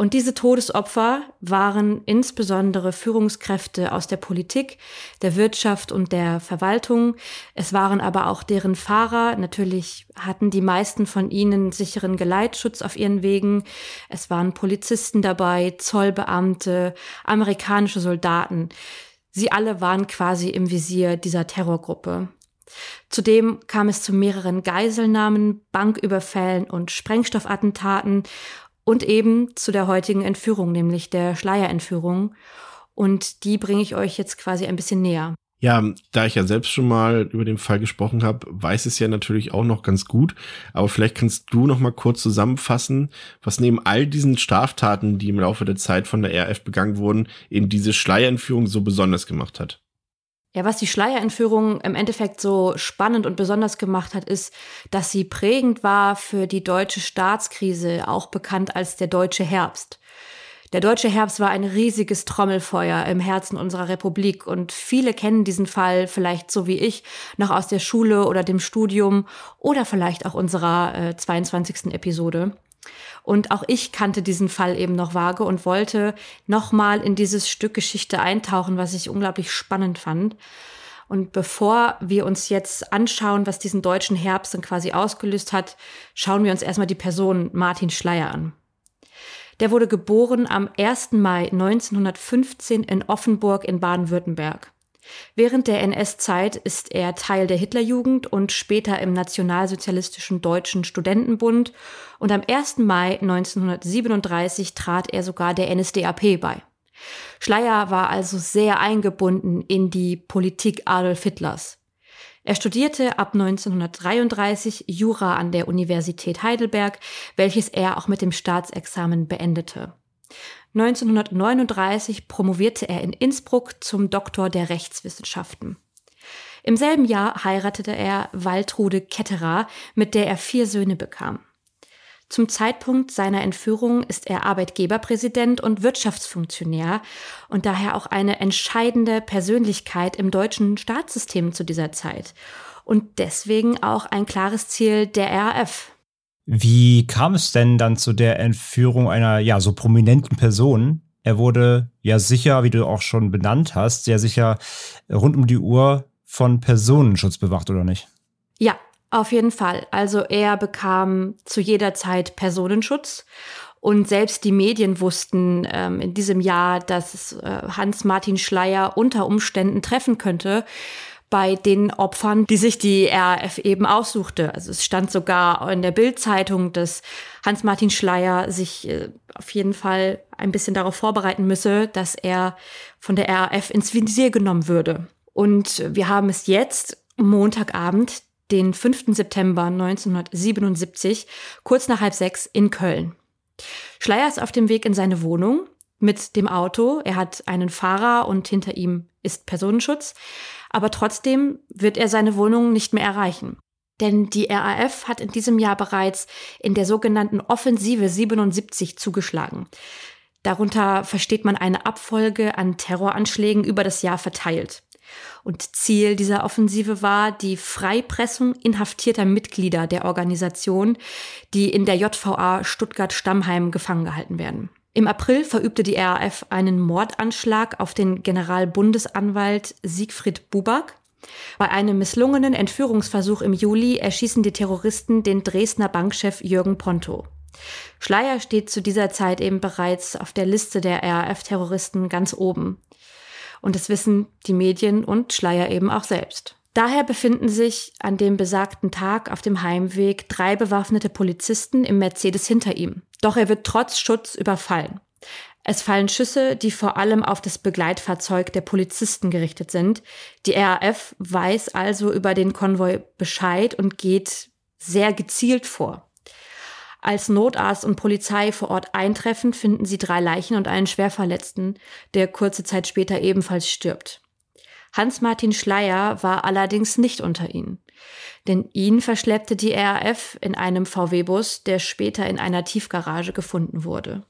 Und diese Todesopfer waren insbesondere Führungskräfte aus der Politik, der Wirtschaft und der Verwaltung. Es waren aber auch deren Fahrer. Natürlich hatten die meisten von ihnen sicheren Geleitschutz auf ihren Wegen. Es waren Polizisten dabei, Zollbeamte, amerikanische Soldaten. Sie alle waren quasi im Visier dieser Terrorgruppe. Zudem kam es zu mehreren Geiselnahmen, Banküberfällen und Sprengstoffattentaten und eben zu der heutigen Entführung, nämlich der Schleierentführung. Und die bringe ich euch jetzt quasi ein bisschen näher. Ja, da ich ja selbst schon mal über den Fall gesprochen habe, weiß es ja natürlich auch noch ganz gut. Aber vielleicht kannst du noch mal kurz zusammenfassen, was neben all diesen Straftaten, die im Laufe der Zeit von der RF begangen wurden, eben diese Schleierentführung so besonders gemacht hat. Ja, was die Schleierentführung im Endeffekt so spannend und besonders gemacht hat, ist, dass sie prägend war für die deutsche Staatskrise, auch bekannt als der deutsche Herbst. Der deutsche Herbst war ein riesiges Trommelfeuer im Herzen unserer Republik und viele kennen diesen Fall vielleicht so wie ich noch aus der Schule oder dem Studium oder vielleicht auch unserer äh, 22. Episode. Und auch ich kannte diesen Fall eben noch vage und wollte nochmal in dieses Stück Geschichte eintauchen, was ich unglaublich spannend fand. Und bevor wir uns jetzt anschauen, was diesen deutschen Herbst dann quasi ausgelöst hat, schauen wir uns erstmal die Person Martin Schleier an. Der wurde geboren am 1. Mai 1915 in Offenburg in Baden-Württemberg. Während der NS-Zeit ist er Teil der Hitlerjugend und später im Nationalsozialistischen Deutschen Studentenbund und am 1. Mai 1937 trat er sogar der NSDAP bei. Schleier war also sehr eingebunden in die Politik Adolf Hitlers. Er studierte ab 1933 Jura an der Universität Heidelberg, welches er auch mit dem Staatsexamen beendete. 1939 promovierte er in Innsbruck zum Doktor der Rechtswissenschaften. Im selben Jahr heiratete er Waltrude Ketterer, mit der er vier Söhne bekam. Zum Zeitpunkt seiner Entführung ist er Arbeitgeberpräsident und Wirtschaftsfunktionär und daher auch eine entscheidende Persönlichkeit im deutschen Staatssystem zu dieser Zeit und deswegen auch ein klares Ziel der RAF. Wie kam es denn dann zu der Entführung einer ja so prominenten Person? Er wurde ja sicher, wie du auch schon benannt hast, sehr sicher rund um die Uhr von Personenschutz bewacht, oder nicht? Ja, auf jeden Fall. Also er bekam zu jeder Zeit Personenschutz. Und selbst die Medien wussten ähm, in diesem Jahr, dass äh, Hans-Martin Schleier unter Umständen treffen könnte bei den Opfern, die sich die RAF eben aussuchte. Also es stand sogar in der Bildzeitung, dass Hans-Martin Schleier sich äh, auf jeden Fall ein bisschen darauf vorbereiten müsse, dass er von der RAF ins Visier genommen würde. Und wir haben es jetzt, Montagabend, den 5. September 1977, kurz nach halb sechs in Köln. Schleier ist auf dem Weg in seine Wohnung mit dem Auto. Er hat einen Fahrer und hinter ihm ist Personenschutz aber trotzdem wird er seine Wohnung nicht mehr erreichen. Denn die RAF hat in diesem Jahr bereits in der sogenannten Offensive 77 zugeschlagen. Darunter versteht man eine Abfolge an Terroranschlägen über das Jahr verteilt. Und Ziel dieser Offensive war die Freipressung inhaftierter Mitglieder der Organisation, die in der JVA Stuttgart-Stammheim gefangen gehalten werden. Im April verübte die RAF einen Mordanschlag auf den Generalbundesanwalt Siegfried Buback. Bei einem misslungenen Entführungsversuch im Juli erschießen die Terroristen den Dresdner Bankchef Jürgen Ponto. Schleier steht zu dieser Zeit eben bereits auf der Liste der RAF-Terroristen ganz oben. Und das wissen die Medien und Schleier eben auch selbst. Daher befinden sich an dem besagten Tag auf dem Heimweg drei bewaffnete Polizisten im Mercedes hinter ihm. Doch er wird trotz Schutz überfallen. Es fallen Schüsse, die vor allem auf das Begleitfahrzeug der Polizisten gerichtet sind. Die RAF weiß also über den Konvoi Bescheid und geht sehr gezielt vor. Als Notarzt und Polizei vor Ort eintreffen, finden sie drei Leichen und einen Schwerverletzten, der kurze Zeit später ebenfalls stirbt. Hans-Martin Schleier war allerdings nicht unter ihnen. Denn ihn verschleppte die RAF in einem VW-Bus, der später in einer Tiefgarage gefunden wurde.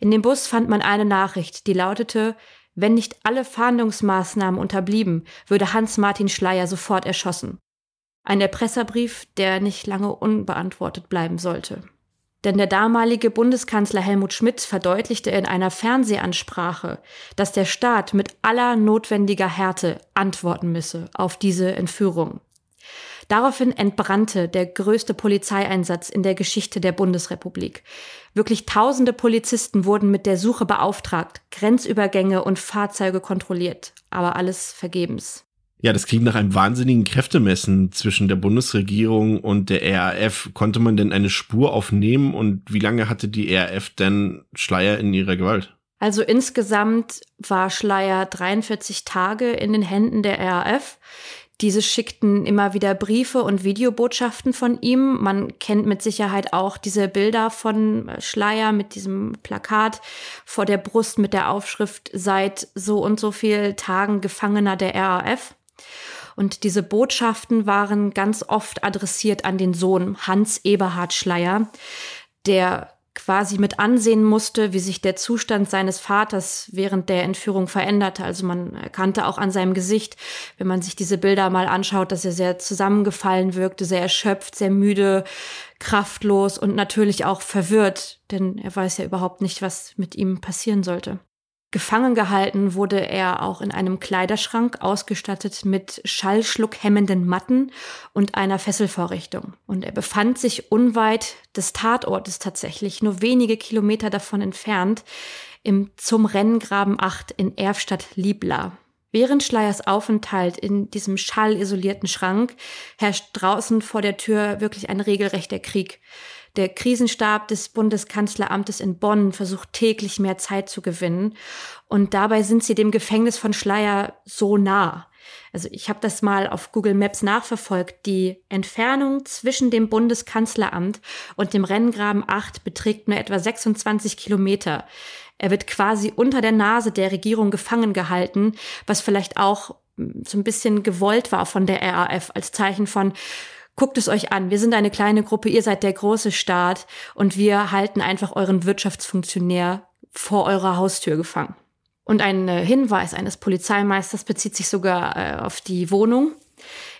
In dem Bus fand man eine Nachricht, die lautete, wenn nicht alle Fahndungsmaßnahmen unterblieben, würde Hans-Martin Schleier sofort erschossen. Ein Erpresserbrief, der nicht lange unbeantwortet bleiben sollte. Denn der damalige Bundeskanzler Helmut Schmidt verdeutlichte in einer Fernsehansprache, dass der Staat mit aller notwendiger Härte antworten müsse auf diese Entführung. Daraufhin entbrannte der größte Polizeieinsatz in der Geschichte der Bundesrepublik. Wirklich tausende Polizisten wurden mit der Suche beauftragt, Grenzübergänge und Fahrzeuge kontrolliert, aber alles vergebens. Ja, das klingt nach einem wahnsinnigen Kräftemessen zwischen der Bundesregierung und der RAF. Konnte man denn eine Spur aufnehmen und wie lange hatte die RAF denn Schleier in ihrer Gewalt? Also insgesamt war Schleier 43 Tage in den Händen der RAF. Diese schickten immer wieder Briefe und Videobotschaften von ihm. Man kennt mit Sicherheit auch diese Bilder von Schleier mit diesem Plakat vor der Brust mit der Aufschrift seit so und so viel Tagen Gefangener der RAF. Und diese Botschaften waren ganz oft adressiert an den Sohn Hans Eberhard Schleier, der quasi mit ansehen musste, wie sich der Zustand seines Vaters während der Entführung veränderte. Also man erkannte auch an seinem Gesicht, wenn man sich diese Bilder mal anschaut, dass er sehr zusammengefallen wirkte, sehr erschöpft, sehr müde, kraftlos und natürlich auch verwirrt, denn er weiß ja überhaupt nicht, was mit ihm passieren sollte. Gefangen gehalten wurde er auch in einem Kleiderschrank, ausgestattet mit schallschluckhemmenden Matten und einer Fesselvorrichtung. Und er befand sich unweit des Tatortes tatsächlich, nur wenige Kilometer davon entfernt, im zum Renngraben 8 in Erfstadt-Liebla. Während Schleiers Aufenthalt in diesem schallisolierten Schrank herrscht draußen vor der Tür wirklich ein regelrechter Krieg. Der Krisenstab des Bundeskanzleramtes in Bonn versucht täglich mehr Zeit zu gewinnen. Und dabei sind sie dem Gefängnis von Schleier so nah. Also ich habe das mal auf Google Maps nachverfolgt. Die Entfernung zwischen dem Bundeskanzleramt und dem Renngraben 8 beträgt nur etwa 26 Kilometer. Er wird quasi unter der Nase der Regierung gefangen gehalten, was vielleicht auch so ein bisschen gewollt war von der RAF als Zeichen von, Guckt es euch an. Wir sind eine kleine Gruppe, ihr seid der große Staat und wir halten einfach euren Wirtschaftsfunktionär vor eurer Haustür gefangen. Und ein äh, Hinweis eines Polizeimeisters bezieht sich sogar äh, auf die Wohnung,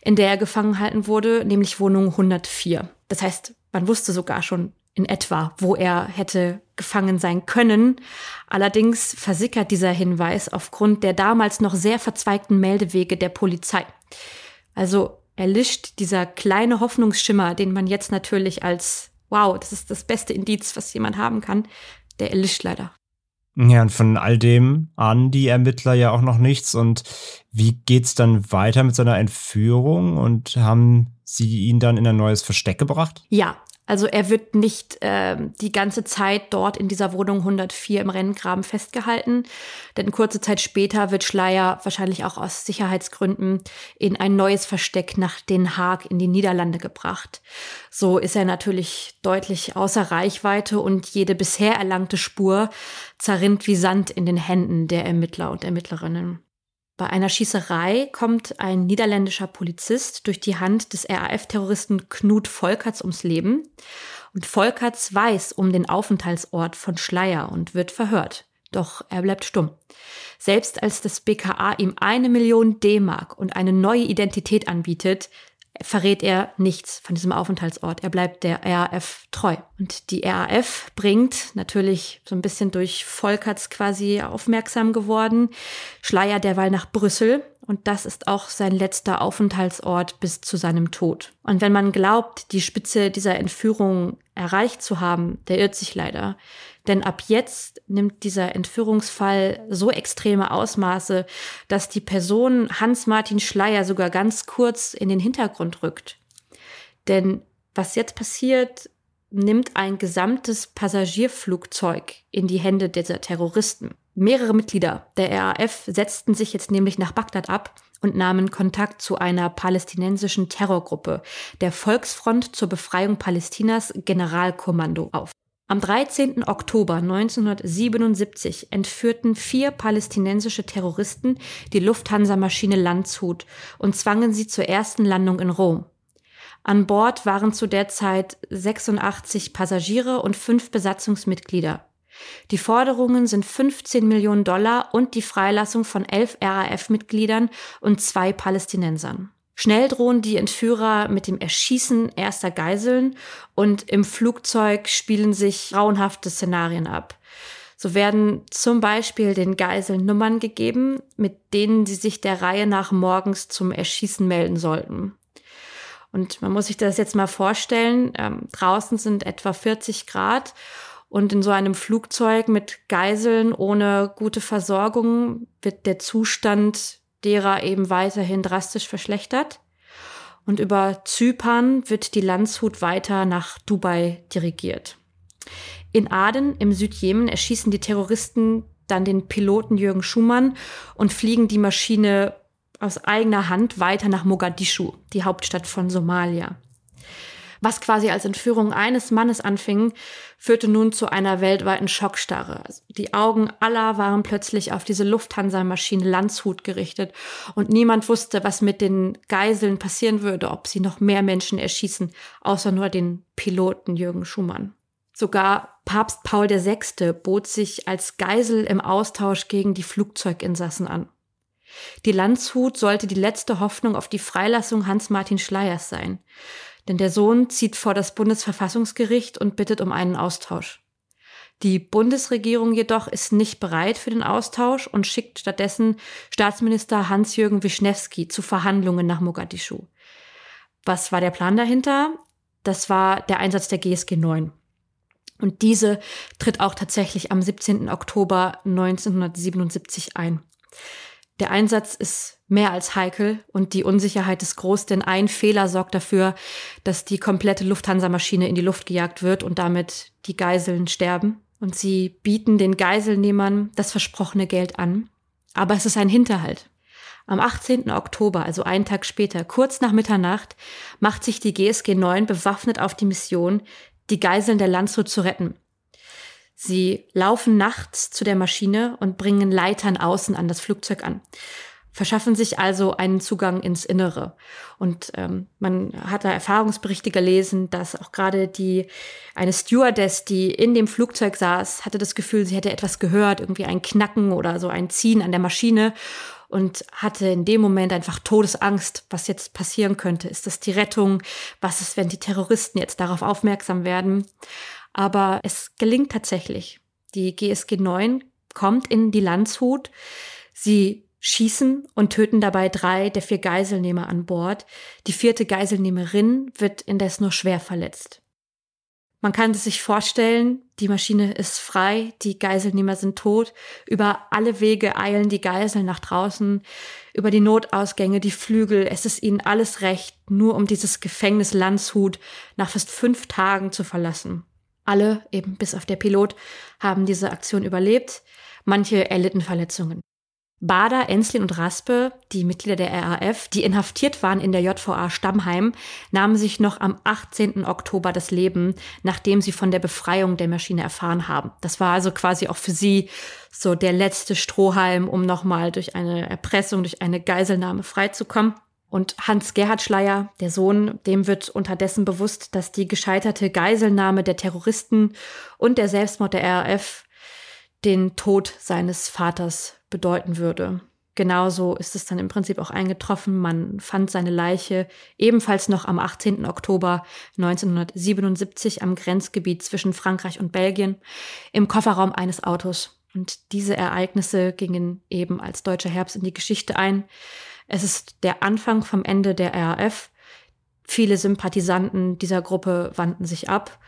in der er gefangen halten wurde, nämlich Wohnung 104. Das heißt, man wusste sogar schon in etwa, wo er hätte gefangen sein können. Allerdings versickert dieser Hinweis aufgrund der damals noch sehr verzweigten Meldewege der Polizei. Also erlischt dieser kleine Hoffnungsschimmer, den man jetzt natürlich als, wow, das ist das beste Indiz, was jemand haben kann, der erlischt leider. Ja, und von all dem ahnen die Ermittler ja auch noch nichts. Und wie geht's dann weiter mit seiner Entführung? Und haben sie ihn dann in ein neues Versteck gebracht? Ja, also er wird nicht äh, die ganze Zeit dort in dieser Wohnung 104 im Renngraben festgehalten, denn kurze Zeit später wird Schleier wahrscheinlich auch aus Sicherheitsgründen in ein neues Versteck nach Den Haag in die Niederlande gebracht. So ist er natürlich deutlich außer Reichweite und jede bisher erlangte Spur zerrinnt wie Sand in den Händen der Ermittler und Ermittlerinnen. Bei einer Schießerei kommt ein niederländischer Polizist durch die Hand des RAF-Terroristen Knut Volkerts ums Leben. Und Volkerts weiß um den Aufenthaltsort von Schleier und wird verhört. Doch er bleibt stumm. Selbst als das BKA ihm eine Million D-Mark und eine neue Identität anbietet, verrät er nichts von diesem Aufenthaltsort. Er bleibt der RAF treu. Und die RAF bringt natürlich so ein bisschen durch Volkerts quasi aufmerksam geworden, Schleier derweil nach Brüssel. Und das ist auch sein letzter Aufenthaltsort bis zu seinem Tod. Und wenn man glaubt, die Spitze dieser Entführung erreicht zu haben, der irrt sich leider. Denn ab jetzt nimmt dieser Entführungsfall so extreme Ausmaße, dass die Person Hans-Martin Schleier sogar ganz kurz in den Hintergrund rückt. Denn was jetzt passiert, nimmt ein gesamtes Passagierflugzeug in die Hände dieser Terroristen. Mehrere Mitglieder der RAF setzten sich jetzt nämlich nach Bagdad ab und nahmen Kontakt zu einer palästinensischen Terrorgruppe, der Volksfront zur Befreiung Palästinas Generalkommando auf. Am 13. Oktober 1977 entführten vier palästinensische Terroristen die Lufthansa-Maschine Landshut und zwangen sie zur ersten Landung in Rom. An Bord waren zu der Zeit 86 Passagiere und fünf Besatzungsmitglieder. Die Forderungen sind 15 Millionen Dollar und die Freilassung von elf RAF-Mitgliedern und zwei Palästinensern. Schnell drohen die Entführer mit dem Erschießen erster Geiseln und im Flugzeug spielen sich grauenhafte Szenarien ab. So werden zum Beispiel den Geiseln Nummern gegeben, mit denen sie sich der Reihe nach morgens zum Erschießen melden sollten. Und man muss sich das jetzt mal vorstellen, ähm, draußen sind etwa 40 Grad und in so einem Flugzeug mit Geiseln ohne gute Versorgung wird der Zustand derer eben weiterhin drastisch verschlechtert. Und über Zypern wird die Landshut weiter nach Dubai dirigiert. In Aden im Südjemen erschießen die Terroristen dann den Piloten Jürgen Schumann und fliegen die Maschine aus eigener Hand weiter nach Mogadischu, die Hauptstadt von Somalia. Was quasi als Entführung eines Mannes anfing, führte nun zu einer weltweiten Schockstarre. Die Augen aller waren plötzlich auf diese Lufthansa-Maschine Landshut gerichtet und niemand wusste, was mit den Geiseln passieren würde, ob sie noch mehr Menschen erschießen, außer nur den Piloten Jürgen Schumann. Sogar Papst Paul VI. bot sich als Geisel im Austausch gegen die Flugzeuginsassen an. Die Landshut sollte die letzte Hoffnung auf die Freilassung Hans-Martin Schleiers sein. Denn der Sohn zieht vor das Bundesverfassungsgericht und bittet um einen Austausch. Die Bundesregierung jedoch ist nicht bereit für den Austausch und schickt stattdessen Staatsminister Hans-Jürgen Wischnewski zu Verhandlungen nach Mogadischu. Was war der Plan dahinter? Das war der Einsatz der GSG 9. Und diese tritt auch tatsächlich am 17. Oktober 1977 ein. Der Einsatz ist mehr als heikel und die Unsicherheit ist groß, denn ein Fehler sorgt dafür, dass die komplette Lufthansa-Maschine in die Luft gejagt wird und damit die Geiseln sterben. Und sie bieten den Geiselnehmern das versprochene Geld an. Aber es ist ein Hinterhalt. Am 18. Oktober, also einen Tag später, kurz nach Mitternacht, macht sich die GSG 9 bewaffnet auf die Mission, die Geiseln der Landshut zu retten. Sie laufen nachts zu der Maschine und bringen Leitern außen an das Flugzeug an verschaffen sich also einen Zugang ins Innere. Und ähm, man hat da Erfahrungsberichte gelesen, dass auch gerade die eine Stewardess, die in dem Flugzeug saß, hatte das Gefühl, sie hätte etwas gehört, irgendwie ein Knacken oder so ein Ziehen an der Maschine und hatte in dem Moment einfach Todesangst, was jetzt passieren könnte. Ist das die Rettung? Was ist, wenn die Terroristen jetzt darauf aufmerksam werden? Aber es gelingt tatsächlich. Die GSG 9 kommt in die Landshut. Sie schießen und töten dabei drei der vier Geiselnehmer an Bord. Die vierte Geiselnehmerin wird indes nur schwer verletzt. Man kann es sich vorstellen, die Maschine ist frei, die Geiselnehmer sind tot, über alle Wege eilen die Geiseln nach draußen, über die Notausgänge, die Flügel, es ist ihnen alles recht, nur um dieses Gefängnis Landshut nach fast fünf Tagen zu verlassen. Alle, eben bis auf der Pilot, haben diese Aktion überlebt, manche erlitten Verletzungen. Bader, Enslin und Raspe, die Mitglieder der RAF, die inhaftiert waren in der JVA Stammheim, nahmen sich noch am 18. Oktober das Leben, nachdem sie von der Befreiung der Maschine erfahren haben. Das war also quasi auch für sie so der letzte Strohhalm, um nochmal durch eine Erpressung, durch eine Geiselnahme freizukommen. Und Hans-Gerhard Schleier, der Sohn, dem wird unterdessen bewusst, dass die gescheiterte Geiselnahme der Terroristen und der Selbstmord der RAF den Tod seines Vaters bedeuten würde. genauso ist es dann im Prinzip auch eingetroffen. Man fand seine Leiche ebenfalls noch am 18. Oktober 1977 am Grenzgebiet zwischen Frankreich und Belgien im Kofferraum eines Autos. Und diese Ereignisse gingen eben als deutscher Herbst in die Geschichte ein. Es ist der Anfang vom Ende der RAF. Viele Sympathisanten dieser Gruppe wandten sich ab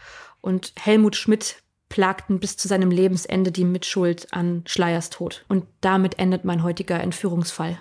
und Helmut Schmidt plagten bis zu seinem Lebensende die Mitschuld an Schleiers Tod. Und damit endet mein heutiger Entführungsfall.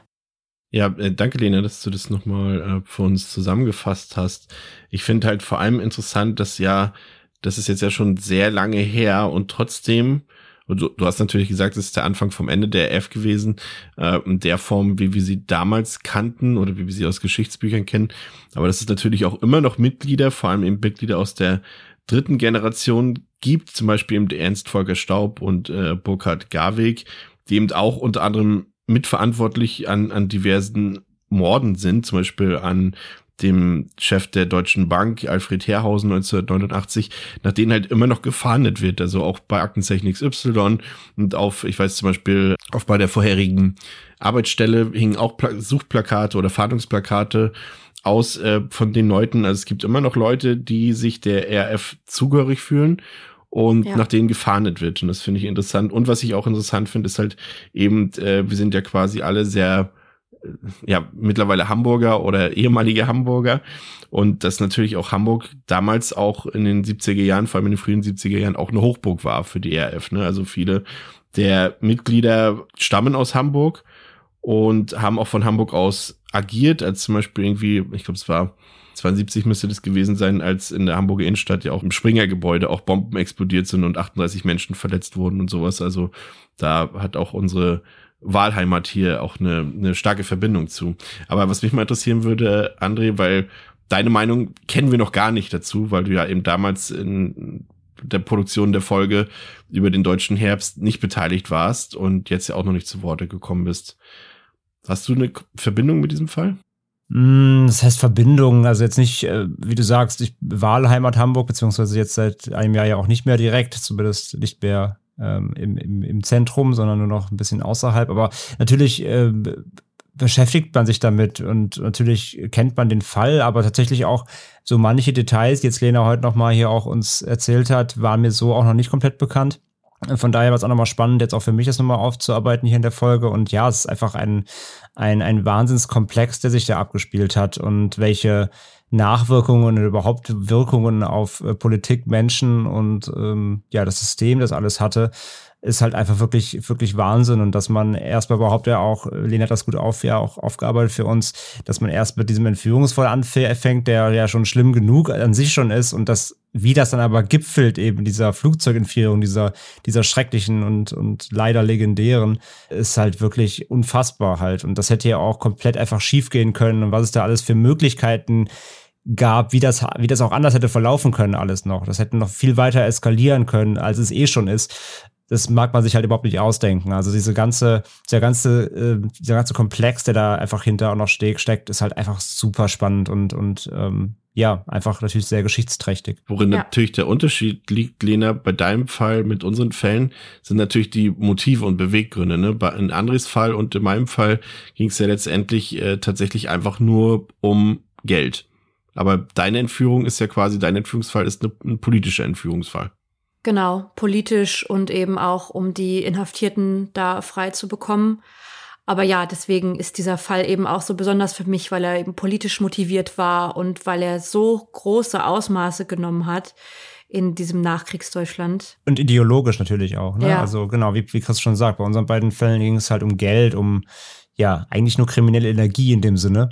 Ja, äh, danke Lena, dass du das nochmal äh, für uns zusammengefasst hast. Ich finde halt vor allem interessant, dass ja, das ist jetzt ja schon sehr lange her und trotzdem, du, du hast natürlich gesagt, es ist der Anfang vom Ende der F gewesen, äh, in der Form, wie wir sie damals kannten oder wie wir sie aus Geschichtsbüchern kennen. Aber das ist natürlich auch immer noch Mitglieder, vor allem eben Mitglieder aus der dritten Generation gibt, zum Beispiel eben Ernst Volker Staub und äh, Burkhard Garweg, die eben auch unter anderem mitverantwortlich an, an diversen Morden sind, zum Beispiel an dem Chef der Deutschen Bank, Alfred Herrhausen 1989, nach denen halt immer noch gefahndet wird. Also auch bei Aktenzeichen XY und auf, ich weiß zum Beispiel, auf bei der vorherigen Arbeitsstelle hingen auch Pla Suchplakate oder Fahndungsplakate aus äh, von den Leuten. Also es gibt immer noch Leute, die sich der RF zugehörig fühlen und ja. nach denen gefahndet wird. Und das finde ich interessant. Und was ich auch interessant finde, ist halt eben, äh, wir sind ja quasi alle sehr ja, mittlerweile Hamburger oder ehemalige Hamburger. Und dass natürlich auch Hamburg damals auch in den 70er Jahren, vor allem in den frühen 70er Jahren, auch eine Hochburg war für die RF. Ne? Also viele der Mitglieder stammen aus Hamburg und haben auch von Hamburg aus agiert, als zum Beispiel irgendwie, ich glaube, es war 72 müsste das gewesen sein, als in der Hamburger Innenstadt ja auch im Springergebäude auch Bomben explodiert sind und 38 Menschen verletzt wurden und sowas. Also da hat auch unsere Wahlheimat hier auch eine, eine starke Verbindung zu. Aber was mich mal interessieren würde, André, weil deine Meinung kennen wir noch gar nicht dazu, weil du ja eben damals in der Produktion der Folge über den deutschen Herbst nicht beteiligt warst und jetzt ja auch noch nicht zu Worte gekommen bist. Hast du eine Verbindung mit diesem Fall? Mm, das heißt Verbindung, also jetzt nicht, äh, wie du sagst, ich Wahlheimat Hamburg, beziehungsweise jetzt seit einem Jahr ja auch nicht mehr direkt, zumindest nicht mehr ähm, im, im, im Zentrum, sondern nur noch ein bisschen außerhalb. Aber natürlich äh, beschäftigt man sich damit und natürlich kennt man den Fall, aber tatsächlich auch so manche Details, die jetzt Lena heute nochmal hier auch uns erzählt hat, waren mir so auch noch nicht komplett bekannt. Von daher war es auch nochmal spannend, jetzt auch für mich das nochmal aufzuarbeiten hier in der Folge. Und ja, es ist einfach ein, ein, ein Wahnsinnskomplex, der sich da abgespielt hat und welche Nachwirkungen und überhaupt Wirkungen auf äh, Politik, Menschen und ähm, ja, das System, das alles hatte, ist halt einfach wirklich, wirklich Wahnsinn. Und dass man erstmal überhaupt ja auch, Lena hat das gut auf, ja auch aufgearbeitet für uns, dass man erst mit diesem Entführungsfall anfängt, der ja schon schlimm genug an sich schon ist und das, wie das dann aber gipfelt, eben dieser Flugzeugentführung, dieser, dieser schrecklichen und, und leider legendären, ist halt wirklich unfassbar halt. Und das hätte ja auch komplett einfach schief gehen können und was es da alles für Möglichkeiten gab, wie das, wie das auch anders hätte verlaufen können, alles noch. Das hätte noch viel weiter eskalieren können, als es eh schon ist das mag man sich halt überhaupt nicht ausdenken. Also diese ganze, der ganze, äh, dieser ganze Komplex, der da einfach hinter auch noch steck, steckt, ist halt einfach super spannend und, und ähm, ja, einfach natürlich sehr geschichtsträchtig. Worin ja. natürlich der Unterschied liegt, Lena, bei deinem Fall mit unseren Fällen sind natürlich die Motive und Beweggründe. Ne? Bei, in Andres Fall und in meinem Fall ging es ja letztendlich äh, tatsächlich einfach nur um Geld. Aber deine Entführung ist ja quasi, dein Entführungsfall ist eine, ein politischer Entführungsfall. Genau, politisch und eben auch, um die Inhaftierten da frei zu bekommen. Aber ja, deswegen ist dieser Fall eben auch so besonders für mich, weil er eben politisch motiviert war und weil er so große Ausmaße genommen hat in diesem Nachkriegsdeutschland. Und ideologisch natürlich auch. Ne? Ja. Also genau, wie, wie Chris schon sagt, bei unseren beiden Fällen ging es halt um Geld, um ja, eigentlich nur kriminelle Energie in dem Sinne.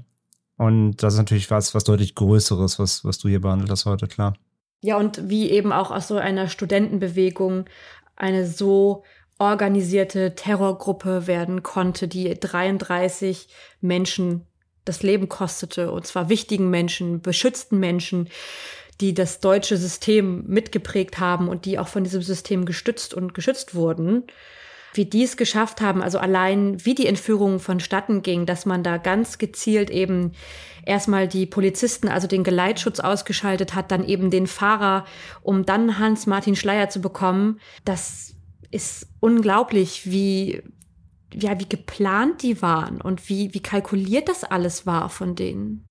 Und das ist natürlich was, was deutlich Größeres, was, was du hier behandelt hast heute, klar. Ja, und wie eben auch aus so einer Studentenbewegung eine so organisierte Terrorgruppe werden konnte, die 33 Menschen das Leben kostete, und zwar wichtigen Menschen, beschützten Menschen, die das deutsche System mitgeprägt haben und die auch von diesem System gestützt und geschützt wurden wie die es geschafft haben, also allein wie die Entführung vonstatten ging, dass man da ganz gezielt eben erstmal die Polizisten, also den Geleitschutz ausgeschaltet hat, dann eben den Fahrer, um dann Hans-Martin Schleier zu bekommen. Das ist unglaublich, wie, ja, wie geplant die waren und wie, wie kalkuliert das alles war von denen.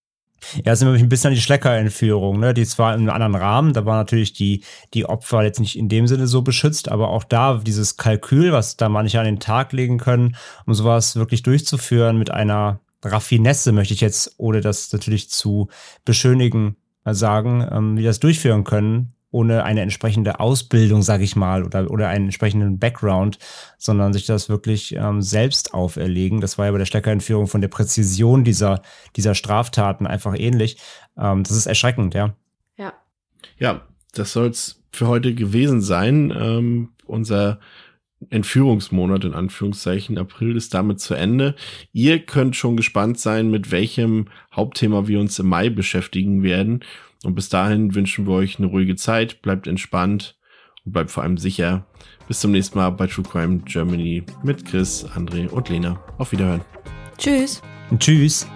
Ja, sind wir ein bisschen an die Schlecker-Entführung, ne? Die zwar in einem anderen Rahmen, da war natürlich die, die Opfer jetzt nicht in dem Sinne so beschützt, aber auch da dieses Kalkül, was da manche an den Tag legen können, um sowas wirklich durchzuführen mit einer Raffinesse, möchte ich jetzt, ohne das natürlich zu beschönigen, sagen, ähm, wie das durchführen können, ohne eine entsprechende Ausbildung, sage ich mal, oder, oder einen entsprechenden Background, sondern sich das wirklich ähm, selbst auferlegen. Das war ja bei der Steckerentführung von der Präzision dieser, dieser Straftaten einfach ähnlich. Ähm, das ist erschreckend, ja. Ja. Ja, das soll es für heute gewesen sein. Ähm, unser Entführungsmonat in Anführungszeichen. April ist damit zu Ende. Ihr könnt schon gespannt sein, mit welchem Hauptthema wir uns im Mai beschäftigen werden. Und bis dahin wünschen wir euch eine ruhige Zeit, bleibt entspannt und bleibt vor allem sicher. Bis zum nächsten Mal bei True Crime Germany mit Chris, André und Lena. Auf Wiederhören. Tschüss. Tschüss.